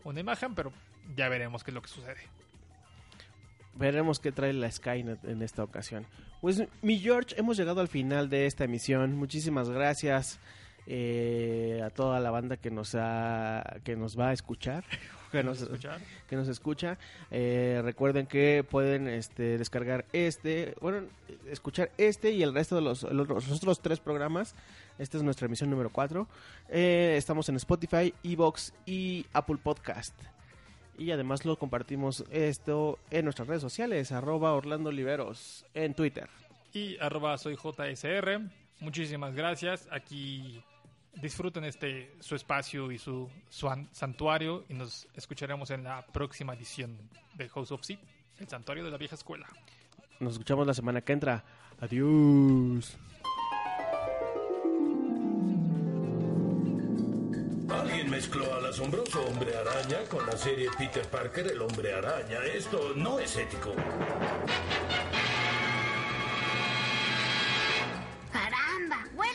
una imagen, pero ya veremos qué es lo que sucede. Veremos qué trae la Skynet en esta ocasión. Pues mi George, hemos llegado al final de esta emisión. Muchísimas gracias eh, a toda la banda que nos ha, que nos va a escuchar, que nos, que nos escucha. Eh, recuerden que pueden este, descargar este, bueno, escuchar este y el resto de los, los, los otros tres programas. Esta es nuestra emisión número 4. estamos en Spotify, Evox y Apple Podcast. Y además lo compartimos esto en nuestras redes sociales, arroba Orlando Oliveros, en Twitter. Y arroba soy JSR. Muchísimas gracias. Aquí disfruten este su espacio y su, su an- santuario. Y nos escucharemos en la próxima edición de House of Seed, el santuario de la vieja escuela. Nos escuchamos la semana que entra. Adiós. Alguien mezcló al asombroso hombre araña con la serie Peter Parker, el hombre araña. Esto no es ético.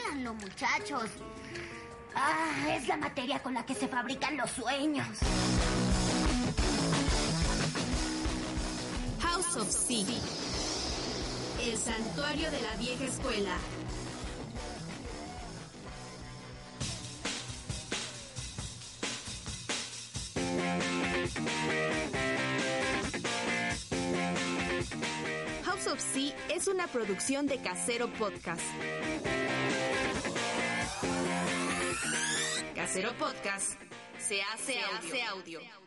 ¡Huélanlo, muchachos! ¡Ah! Es la materia con la que se fabrican los sueños. House of Sea. El santuario de la vieja escuela. House of Sea es una producción de Casero Podcast. Casero Podcast se hace, audio.